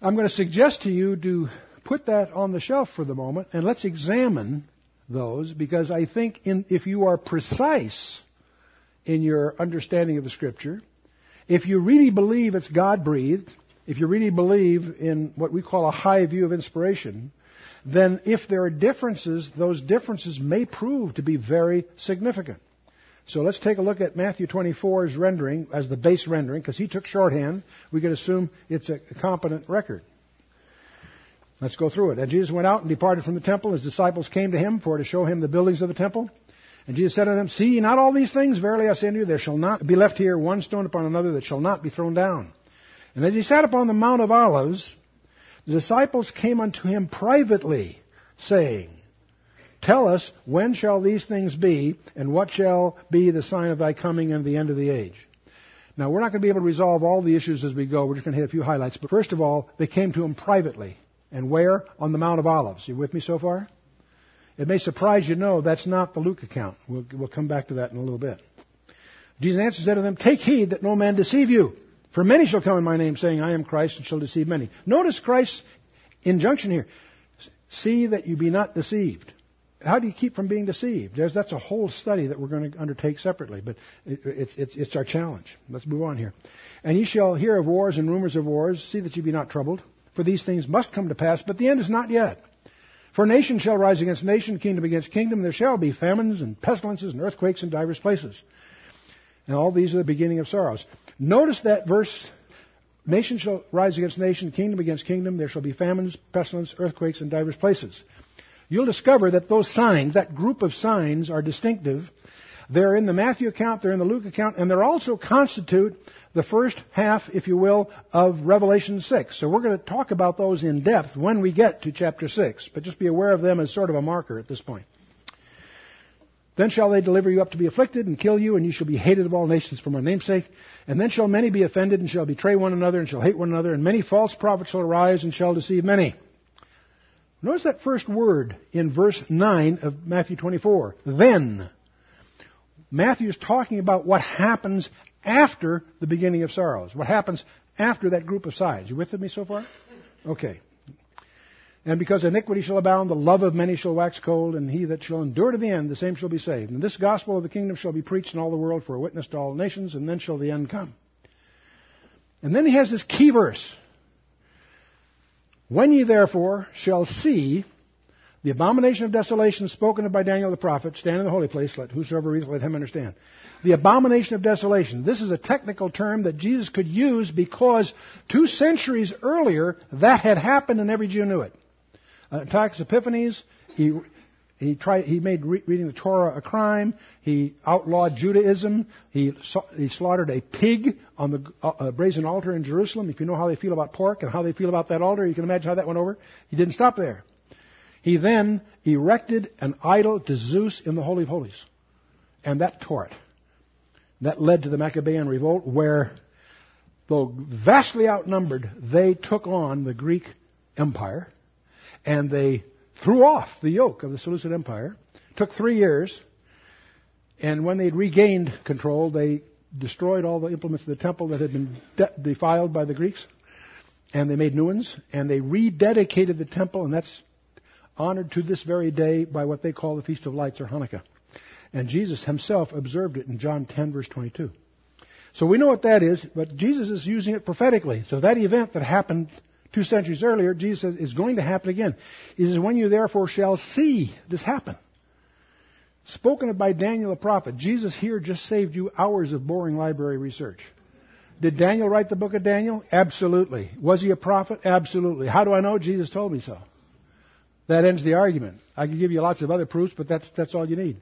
I'm going to suggest to you to put that on the shelf for the moment and let's examine those because I think in, if you are precise in your understanding of the Scripture, if you really believe it's God breathed, if you really believe in what we call a high view of inspiration, then if there are differences, those differences may prove to be very significant. So let's take a look at Matthew 24's rendering as the base rendering, because he took shorthand. We can assume it's a competent record. Let's go through it. And Jesus went out and departed from the temple. His disciples came to him for to show him the buildings of the temple. And Jesus said unto them, See ye not all these things? Verily I say unto you, there shall not be left here one stone upon another that shall not be thrown down. And as he sat upon the Mount of Olives, the disciples came unto him privately, saying, Tell us, when shall these things be, and what shall be the sign of thy coming and the end of the age? Now, we're not going to be able to resolve all the issues as we go. We're just going to hit a few highlights. But first of all, they came to him privately. And where? On the Mount of Olives. You with me so far? It may surprise you know that's not the Luke account. We'll, we'll come back to that in a little bit. Jesus answered said to them, Take heed that no man deceive you. For many shall come in my name, saying, I am Christ, and shall deceive many. Notice Christ's injunction here. See that you be not deceived. How do you keep from being deceived? There's, that's a whole study that we're going to undertake separately, but it, it's, it's, it's our challenge. Let's move on here. And ye shall hear of wars and rumors of wars. See that ye be not troubled. For these things must come to pass, but the end is not yet. For nation shall rise against nation, kingdom against kingdom. There shall be famines and pestilences and earthquakes in divers places. And all these are the beginning of sorrows. Notice that verse Nation shall rise against nation, kingdom against kingdom. There shall be famines, pestilence, earthquakes in divers places you'll discover that those signs, that group of signs, are distinctive. They're in the Matthew account, they're in the Luke account, and they're also constitute the first half, if you will, of Revelation 6. So we're going to talk about those in depth when we get to chapter 6, but just be aware of them as sort of a marker at this point. Then shall they deliver you up to be afflicted and kill you, and you shall be hated of all nations for my name's sake. And then shall many be offended and shall betray one another and shall hate one another, and many false prophets shall arise and shall deceive many. Notice that first word in verse 9 of Matthew 24. Then. Matthew is talking about what happens after the beginning of sorrows. What happens after that group of sides. You with me so far? Okay. And because iniquity shall abound, the love of many shall wax cold, and he that shall endure to the end, the same shall be saved. And this gospel of the kingdom shall be preached in all the world for a witness to all nations, and then shall the end come. And then he has this key verse. When ye therefore shall see the abomination of desolation spoken of by Daniel the prophet stand in the holy place, let whosoever readeth, let him understand. The abomination of desolation. This is a technical term that Jesus could use because two centuries earlier that had happened and every Jew knew it. Uh, Antiochus Epiphanes, he he tried. He made re- reading the Torah a crime. He outlawed Judaism. He, he slaughtered a pig on the uh, uh, brazen altar in Jerusalem. If you know how they feel about pork and how they feel about that altar, you can imagine how that went over. He didn't stop there. He then erected an idol to Zeus in the Holy of Holies, and that tore it. That led to the Maccabean revolt, where, though vastly outnumbered, they took on the Greek Empire, and they threw off the yoke of the Seleucid Empire. Took three years, and when they'd regained control, they destroyed all the implements of the temple that had been de- defiled by the Greeks, and they made new ones, and they rededicated the temple, and that's honored to this very day by what they call the Feast of Lights or Hanukkah. And Jesus himself observed it in John 10 verse 22. So we know what that is, but Jesus is using it prophetically. So that event that happened two centuries earlier, Jesus says is going to happen again. He says, when you therefore shall see this happen. Spoken of by Daniel the prophet, Jesus here just saved you hours of boring library research. Did Daniel write the book of Daniel? Absolutely. Was he a prophet? Absolutely. How do I know? Jesus told me so. That ends the argument. I can give you lots of other proofs, but that's, that's all you need.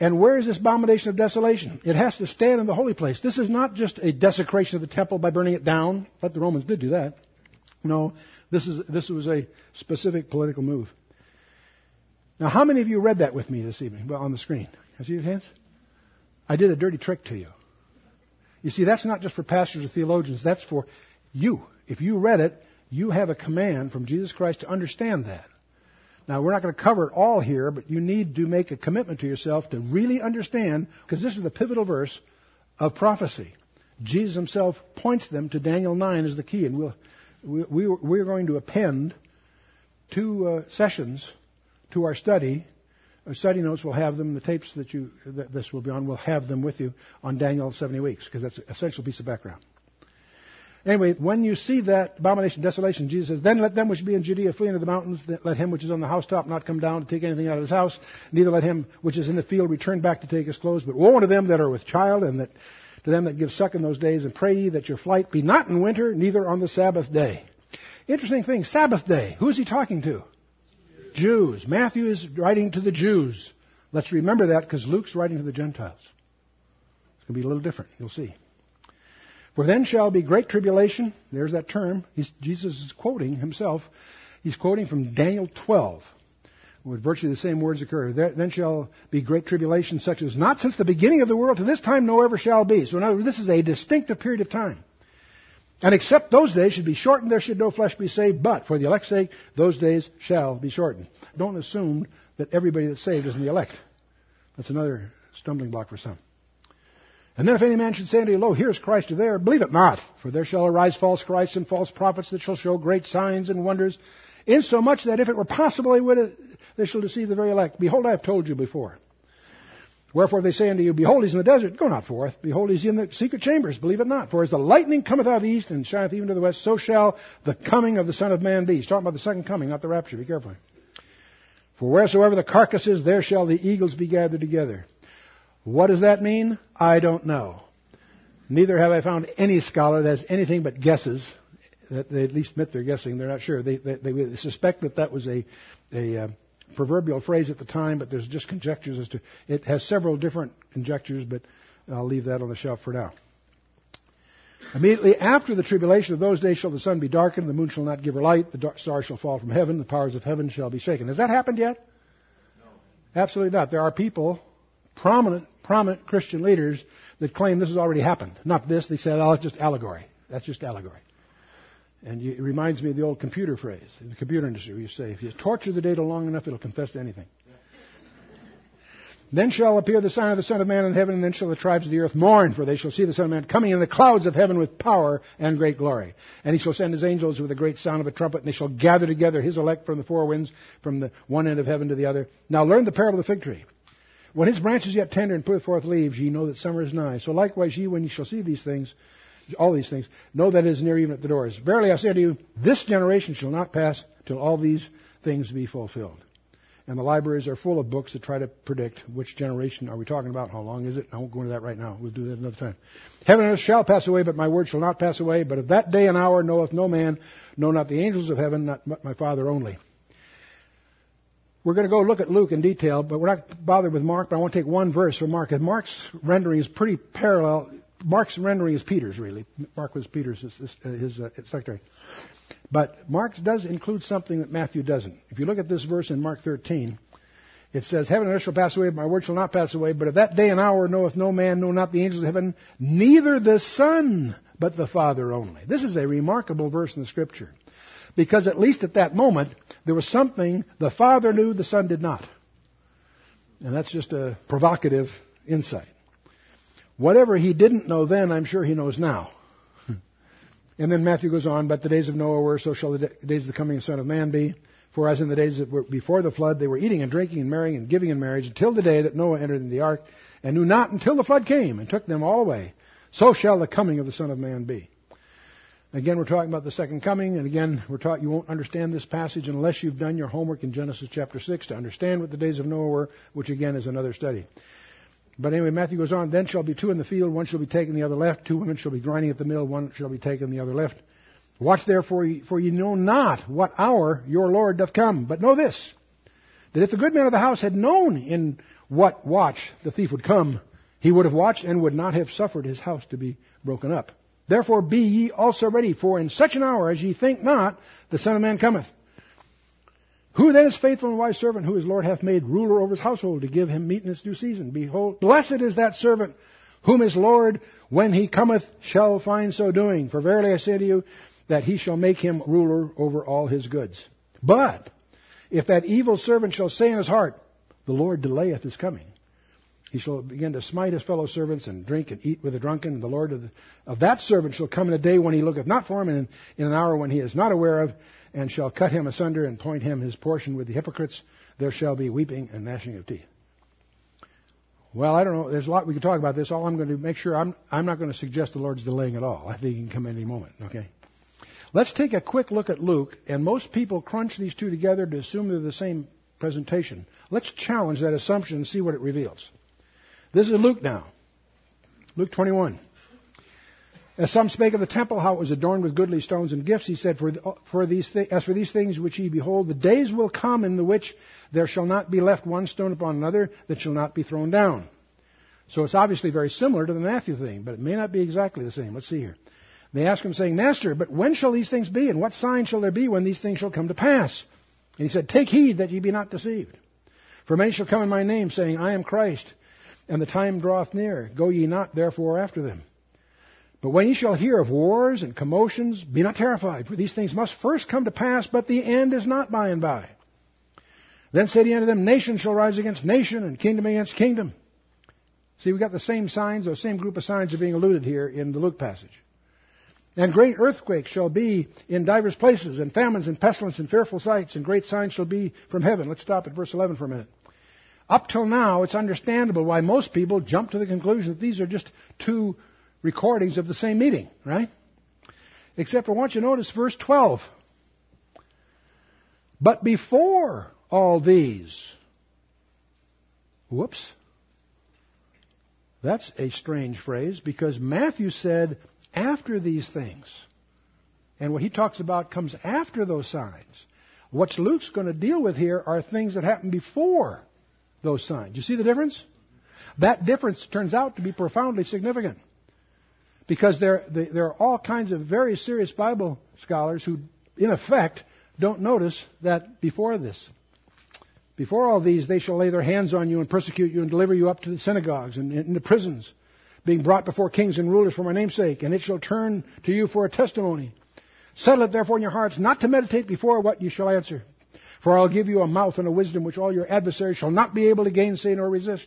And where is this abomination of desolation? It has to stand in the holy place. This is not just a desecration of the temple by burning it down, but the Romans did do that. No, this, is, this was a specific political move. Now, how many of you read that with me this evening well, on the screen? I see your hands? I did a dirty trick to you. You see, that's not just for pastors or theologians, that's for you. If you read it, you have a command from Jesus Christ to understand that. Now, we're not going to cover it all here, but you need to make a commitment to yourself to really understand, because this is the pivotal verse of prophecy. Jesus himself points them to Daniel 9 as the key, and we'll we, we, are going to append two uh, sessions to our study. Our study notes will have them. The tapes that you that this will be on will have them with you on Daniel 70 weeks because that's an essential piece of background. Anyway, when you see that abomination, desolation, Jesus says, Then let them which be in Judea flee into the mountains. Let him which is on the housetop not come down to take anything out of his house. Neither let him which is in the field return back to take his clothes. But woe unto them that are with child and that to them that give suck in those days, and pray ye that your flight be not in winter, neither on the Sabbath day. Interesting thing, Sabbath day. Who is he talking to? Jews. Matthew is writing to the Jews. Let's remember that because Luke's writing to the Gentiles. It's going to be a little different. You'll see. For then shall be great tribulation. There's that term. He's, Jesus is quoting himself. He's quoting from Daniel 12, where virtually the same words occur. Then shall be great tribulation, such as not since the beginning of the world to this time no ever shall be. So in other words, this is a distinctive period of time. And except those days should be shortened, there should no flesh be saved. But for the elect's sake, those days shall be shortened. Don't assume that everybody that's saved is in the elect. That's another stumbling block for some. And then if any man should say unto you, Lo, here is Christ or there, believe it not. For there shall arise false Christs and false prophets that shall show great signs and wonders, insomuch that if it were possible they would, they shall deceive the very elect. Behold, I have told you before. Wherefore they say unto you, Behold, he's in the desert, go not forth. Behold, he's in the secret chambers, believe it not. For as the lightning cometh out of the east and shineth even to the west, so shall the coming of the Son of Man be. He's talking about the second coming, not the rapture. Be careful. For wheresoever the carcass is, there shall the eagles be gathered together. What does that mean? I don't know. Neither have I found any scholar that has anything but guesses. That they at least admit they're guessing. They're not sure. They, they, they suspect that that was a, a uh, proverbial phrase at the time, but there's just conjectures as to. It has several different conjectures, but I'll leave that on the shelf for now. Immediately after the tribulation of those days shall the sun be darkened, the moon shall not give her light, the stars shall fall from heaven, the powers of heaven shall be shaken. Has that happened yet? No. Absolutely not. There are people, prominent, prominent Christian leaders, that claim this has already happened. Not this, they said, oh, it's just allegory. That's just allegory. And it reminds me of the old computer phrase in the computer industry where you say, if you torture the data long enough, it'll confess to anything. Then shall appear the sign of the Son of Man in heaven, and then shall the tribes of the earth mourn, for they shall see the Son of Man coming in the clouds of heaven with power and great glory. And he shall send his angels with a great sound of a trumpet, and they shall gather together his elect from the four winds, from the one end of heaven to the other. Now learn the parable of the fig tree. When his branch is yet tender and putteth forth leaves, ye know that summer is nigh. So likewise ye, when ye shall see these things, all these things, know that it is near even at the doors. Verily I say unto you, this generation shall not pass till all these things be fulfilled. And the libraries are full of books that try to predict which generation are we talking about, how long is it. I won't go into that right now. We'll do that another time. Heaven and earth shall pass away, but my word shall not pass away. But of that day and hour knoweth no man, no not the angels of heaven, not my Father only. We're going to go look at Luke in detail, but we're not bothered with Mark, but I want to take one verse from Mark. And Mark's rendering is pretty parallel. Mark's rendering is Peter's, really. Mark was Peter's, his, his uh, secretary. But Mark does include something that Matthew doesn't. If you look at this verse in Mark 13, it says, Heaven and earth shall pass away, but my word shall not pass away. But of that day and hour knoweth no man, no not the angels of heaven, neither the Son, but the Father only. This is a remarkable verse in the Scripture. Because at least at that moment, there was something the Father knew, the Son did not. And that's just a provocative insight. Whatever he didn't know then, I'm sure he knows now. [laughs] and then Matthew goes on, but the days of Noah were, so shall the days of the coming of the Son of Man be. For as in the days that were before the flood, they were eating and drinking and marrying and giving in marriage until the day that Noah entered in the ark and knew not until the flood came and took them all away. So shall the coming of the Son of Man be. Again, we're talking about the second coming, and again, we're taught you won't understand this passage unless you've done your homework in Genesis chapter 6 to understand what the days of Noah were, which again is another study. But anyway, Matthew goes on, then shall be two in the field, one shall be taken, the other left, two women shall be grinding at the mill, one shall be taken, the other left. Watch therefore, for ye know not what hour your Lord doth come. But know this, that if the good man of the house had known in what watch the thief would come, he would have watched and would not have suffered his house to be broken up. Therefore be ye also ready, for in such an hour as ye think not, the Son of Man cometh. Who then is faithful and wise servant who his Lord hath made ruler over his household to give him meat in its due season? Behold, blessed is that servant whom his Lord, when he cometh, shall find so doing. For verily I say to you, that he shall make him ruler over all his goods. But if that evil servant shall say in his heart, the Lord delayeth his coming, he shall begin to smite his fellow servants and drink and eat with the drunken. The Lord of, the, of that servant shall come in a day when he looketh not for him, and in, in an hour when he is not aware of, and shall cut him asunder and point him his portion with the hypocrites. There shall be weeping and gnashing of teeth. Well, I don't know. There's a lot we could talk about this. All I'm going to make sure I'm, I'm not going to suggest the Lord's delaying at all. I think he can come any moment. Okay. Let's take a quick look at Luke, and most people crunch these two together to assume they're the same presentation. Let's challenge that assumption and see what it reveals. This is Luke now. Luke 21. As some spake of the temple, how it was adorned with goodly stones and gifts, he said, for, for these th- As for these things which ye behold, the days will come in the which there shall not be left one stone upon another that shall not be thrown down. So it's obviously very similar to the Matthew thing, but it may not be exactly the same. Let's see here. They ask him, saying, Master, but when shall these things be, and what sign shall there be when these things shall come to pass? And he said, Take heed that ye be not deceived. For many shall come in my name, saying, I am Christ, and the time draweth near. Go ye not therefore after them. But when ye shall hear of wars and commotions, be not terrified, for these things must first come to pass, but the end is not by and by. Then said he unto them, Nation shall rise against nation, and kingdom against kingdom. See, we got the same signs, the same group of signs are being alluded here in the Luke passage. And great earthquakes shall be in divers places, and famines and pestilence and fearful sights, and great signs shall be from heaven. Let's stop at verse 11 for a minute. Up till now, it's understandable why most people jump to the conclusion that these are just two recordings of the same meeting, right? Except I want you to notice verse 12. But before all these, whoops, that's a strange phrase because Matthew said, after these things. And what he talks about comes after those signs. What Luke's going to deal with here are things that happened before those signs. You see the difference? That difference turns out to be profoundly significant. Because there, there are all kinds of very serious Bible scholars who, in effect, don't notice that before this. Before all these, they shall lay their hands on you and persecute you and deliver you up to the synagogues and into prisons being brought before kings and rulers for my name's sake, and it shall turn to you for a testimony. Settle it therefore in your hearts, not to meditate before what you shall answer. For I'll give you a mouth and a wisdom which all your adversaries shall not be able to gainsay nor resist.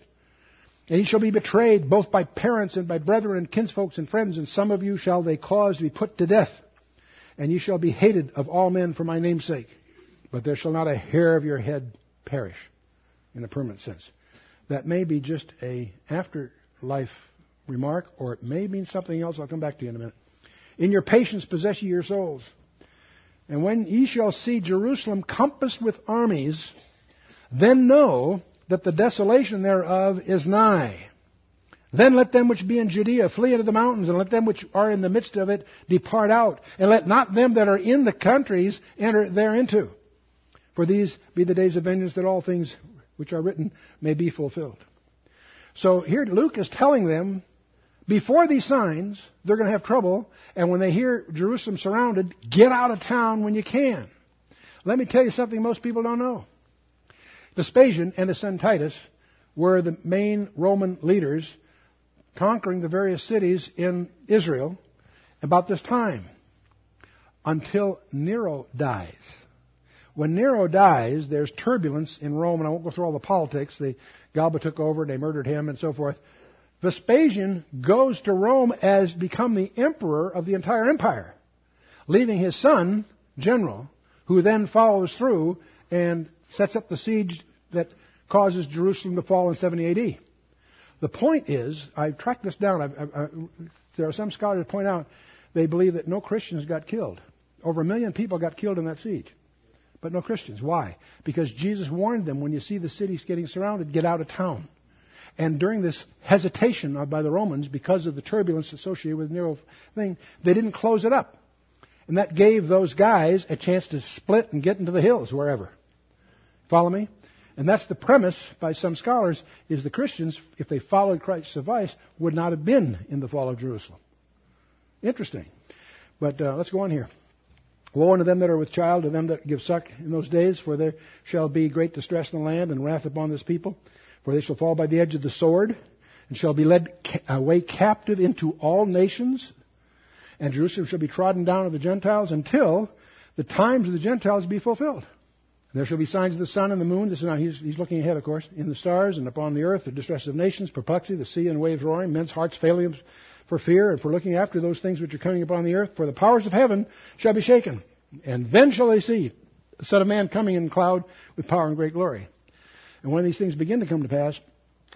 And ye shall be betrayed both by parents and by brethren and kinsfolks and friends, and some of you shall they cause to be put to death. And ye shall be hated of all men for my name's sake. But there shall not a hair of your head perish in a permanent sense. That may be just a afterlife remark, or it may mean something else. I'll come back to you in a minute. In your patience possess ye your souls. And when ye shall see Jerusalem compassed with armies, then know that the desolation thereof is nigh. Then let them which be in Judea flee into the mountains, and let them which are in the midst of it depart out, and let not them that are in the countries enter thereinto. For these be the days of vengeance, that all things which are written may be fulfilled. So here Luke is telling them before these signs, they're going to have trouble, and when they hear Jerusalem surrounded, get out of town when you can. Let me tell you something most people don't know. Vespasian and his son Titus were the main Roman leaders conquering the various cities in Israel about this time until Nero dies. When Nero dies, there's turbulence in Rome, and I won't go through all the politics. The Galba took over, they murdered him, and so forth. Vespasian goes to Rome as become the emperor of the entire empire, leaving his son, general, who then follows through and sets up the siege that causes Jerusalem to fall in 70 AD. The point is, I've tracked this down. I've, I've, I, there are some scholars that point out they believe that no Christians got killed. Over a million people got killed in that siege, but no Christians. Why? Because Jesus warned them when you see the cities getting surrounded, get out of town. And during this hesitation by the Romans, because of the turbulence associated with Nero thing, they didn't close it up. And that gave those guys a chance to split and get into the hills wherever. Follow me? And that's the premise by some scholars is the Christians, if they followed Christ's advice, would not have been in the fall of Jerusalem. Interesting. But uh, let's go on here. Woe unto them that are with child, to them that give suck in those days, for there shall be great distress in the land and wrath upon this people. For they shall fall by the edge of the sword, and shall be led away uh, captive into all nations, and Jerusalem shall be trodden down of the Gentiles until the times of the Gentiles be fulfilled. There shall be signs of the sun and the moon. This is now he's, he's looking ahead, of course, in the stars and upon the earth, the distress of nations, perplexity, the sea and waves roaring, men's hearts failing for fear and for looking after those things which are coming upon the earth. For the powers of heaven shall be shaken, and then shall they see the Son of Man coming in cloud with power and great glory. And when these things begin to come to pass,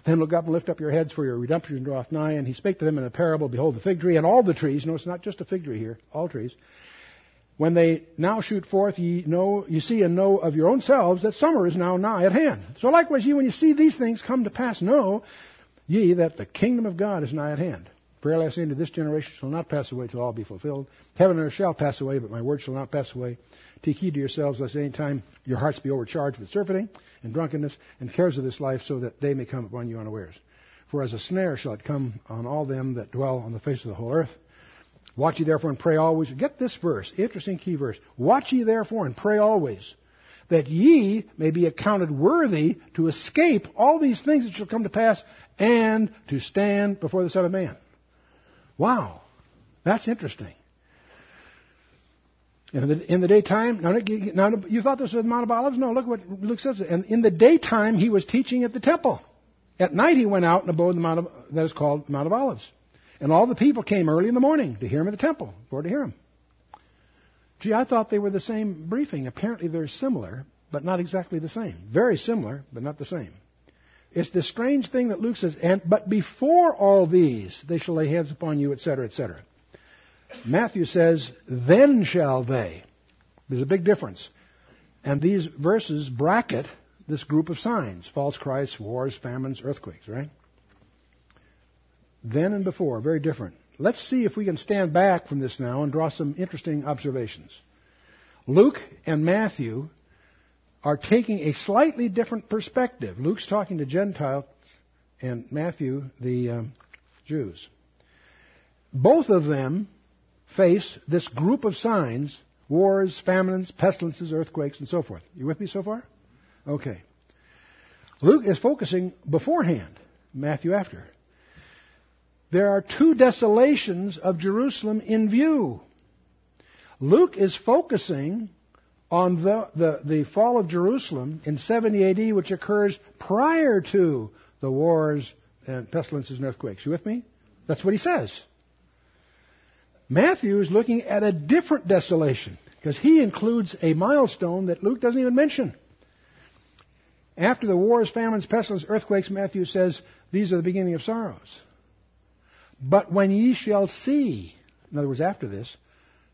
then look up and lift up your heads, for your redemption draweth nigh. And he spake to them in a parable, Behold, the fig tree and all the trees. No, it's not just a fig tree here, all trees. When they now shoot forth, ye know, you see and know of your own selves that summer is now nigh at hand. So likewise, ye, when you see these things come to pass, know ye that the kingdom of God is nigh at hand. Verily I say unto this generation shall not pass away till all be fulfilled. Heaven and earth shall pass away, but my word shall not pass away. Take heed to yourselves, lest any time your hearts be overcharged with surfeiting and drunkenness and cares of this life, so that they may come upon you unawares. For as a snare shall it come on all them that dwell on the face of the whole earth. Watch ye therefore and pray always. Get this verse, interesting key verse. Watch ye therefore and pray always, that ye may be accounted worthy to escape all these things that shall come to pass and to stand before the Son of Man. Wow. That's interesting. In the, in the daytime, now, now, you thought this was the Mount of Olives? No, look what Luke says. And in the daytime, he was teaching at the temple. At night, he went out and abode in the Mount of, that is called Mount of Olives. And all the people came early in the morning to hear him at the temple, for to hear him. Gee, I thought they were the same briefing. Apparently they're similar, but not exactly the same. Very similar, but not the same. It's the strange thing that Luke says, and but before all these they shall lay hands upon you, etc., etc. Matthew says, then shall they. There's a big difference. And these verses bracket this group of signs false Christs, wars, famines, earthquakes, right? Then and before, very different. Let's see if we can stand back from this now and draw some interesting observations. Luke and Matthew are taking a slightly different perspective. Luke's talking to Gentiles and Matthew, the um, Jews. Both of them face this group of signs wars, famines, pestilences, earthquakes, and so forth. You with me so far? Okay. Luke is focusing beforehand, Matthew after. There are two desolations of Jerusalem in view. Luke is focusing on the, the, the fall of Jerusalem in 70 AD, which occurs prior to the wars and pestilences and earthquakes. You with me? That's what he says. Matthew is looking at a different desolation because he includes a milestone that Luke doesn't even mention. After the wars, famines, pestilence, earthquakes, Matthew says, these are the beginning of sorrows. But when ye shall see, in other words, after this,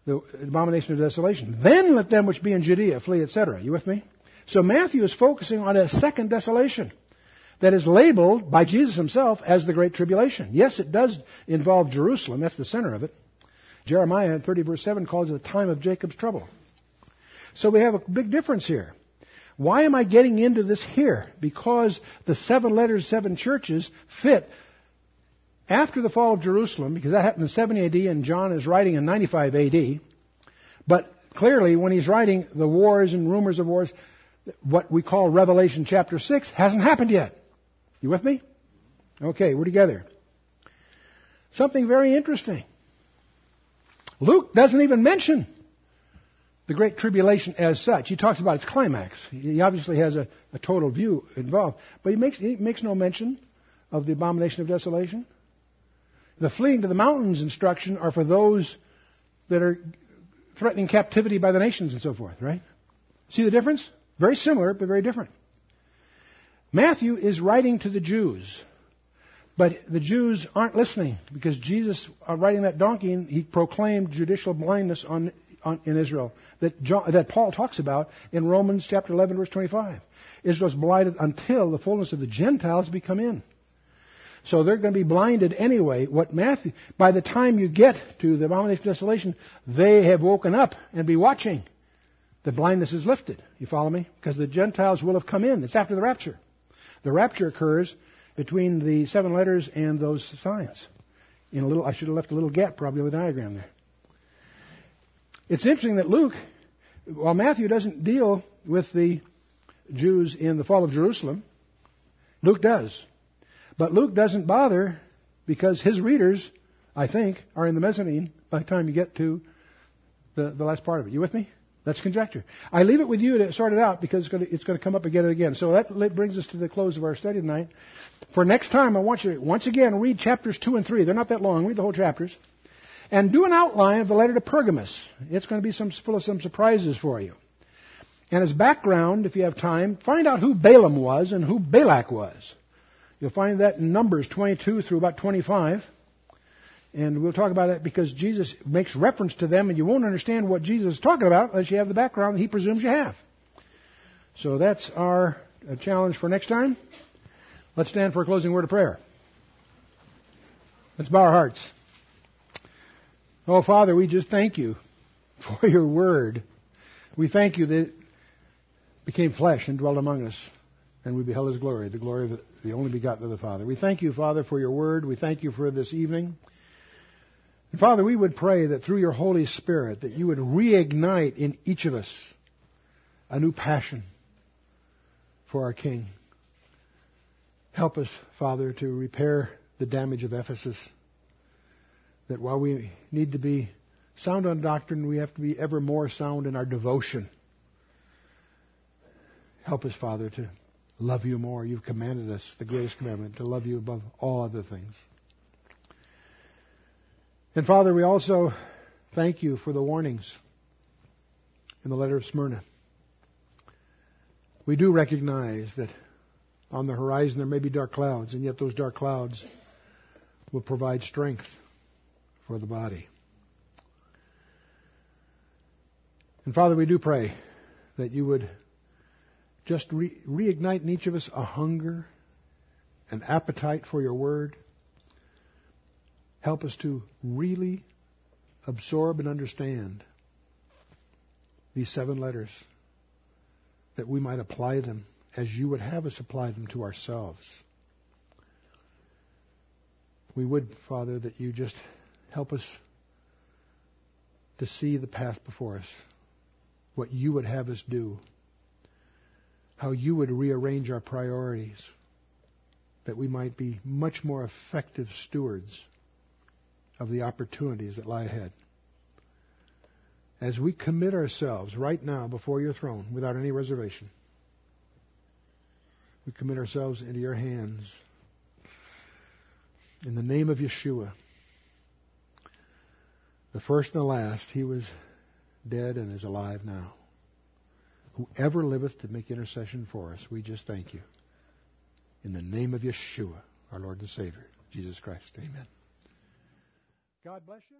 the abomination of desolation. Then let them which be in Judea flee, etc. You with me? So Matthew is focusing on a second desolation that is labeled by Jesus himself as the Great Tribulation. Yes, it does involve Jerusalem. That's the center of it. Jeremiah 30 verse 7 calls it a time of Jacob's trouble. So we have a big difference here. Why am I getting into this here? Because the seven letters, seven churches fit after the fall of Jerusalem, because that happened in 70 AD and John is writing in 95 AD, but clearly when he's writing the wars and rumors of wars, what we call Revelation chapter 6 hasn't happened yet. You with me? Okay, we're together. Something very interesting. Luke doesn't even mention the Great Tribulation as such. He talks about its climax. He obviously has a, a total view involved. But he makes, he makes no mention of the abomination of desolation. The fleeing to the mountains instruction are for those that are threatening captivity by the nations and so forth, right? See the difference? Very similar, but very different. Matthew is writing to the Jews, but the Jews aren't listening because Jesus, uh, riding that donkey, he proclaimed judicial blindness on, on, in Israel that, John, that Paul talks about in Romans chapter 11, verse 25. Israel's blinded until the fullness of the Gentiles be come in. So they're going to be blinded anyway. What Matthew, by the time you get to the abomination of desolation, they have woken up and be watching. The blindness is lifted. You follow me? Because the Gentiles will have come in. It's after the rapture. The rapture occurs between the seven letters and those signs. In a little, I should have left a little gap probably in the diagram there. It's interesting that Luke, while Matthew doesn't deal with the Jews in the fall of Jerusalem, Luke does. But Luke doesn't bother because his readers, I think, are in the mezzanine by the time you get to the, the last part of it. You with me? That's conjecture. I leave it with you to sort it out because it's going, to, it's going to come up again and again. So that brings us to the close of our study tonight. For next time, I want you to once again read chapters 2 and 3. They're not that long. Read the whole chapters. And do an outline of the letter to Pergamus. It's going to be some, full of some surprises for you. And as background, if you have time, find out who Balaam was and who Balak was. You'll find that in Numbers 22 through about 25. And we'll talk about it because Jesus makes reference to them, and you won't understand what Jesus is talking about unless you have the background that he presumes you have. So that's our uh, challenge for next time. Let's stand for a closing word of prayer. Let's bow our hearts. Oh, Father, we just thank you [laughs] for your word. We thank you that it became flesh and dwelt among us, and we beheld his glory, the glory of the only begotten of the Father. We thank you, Father, for your word. We thank you for this evening. And Father, we would pray that through your Holy Spirit that you would reignite in each of us a new passion for our King. Help us, Father, to repair the damage of Ephesus. That while we need to be sound on doctrine, we have to be ever more sound in our devotion. Help us, Father, to love you more. You've commanded us, the greatest commandment, to love you above all other things. And Father, we also thank you for the warnings in the letter of Smyrna. We do recognize that on the horizon there may be dark clouds, and yet those dark clouds will provide strength for the body. And Father, we do pray that you would just re- reignite in each of us a hunger, an appetite for your word. Help us to really absorb and understand these seven letters, that we might apply them as you would have us apply them to ourselves. We would, Father, that you just help us to see the path before us, what you would have us do, how you would rearrange our priorities, that we might be much more effective stewards of the opportunities that lie ahead. As we commit ourselves right now before your throne without any reservation, we commit ourselves into your hands. In the name of Yeshua, the first and the last, he was dead and is alive now. Whoever liveth to make intercession for us, we just thank you. In the name of Yeshua, our Lord and Savior, Jesus Christ. Amen. God bless you.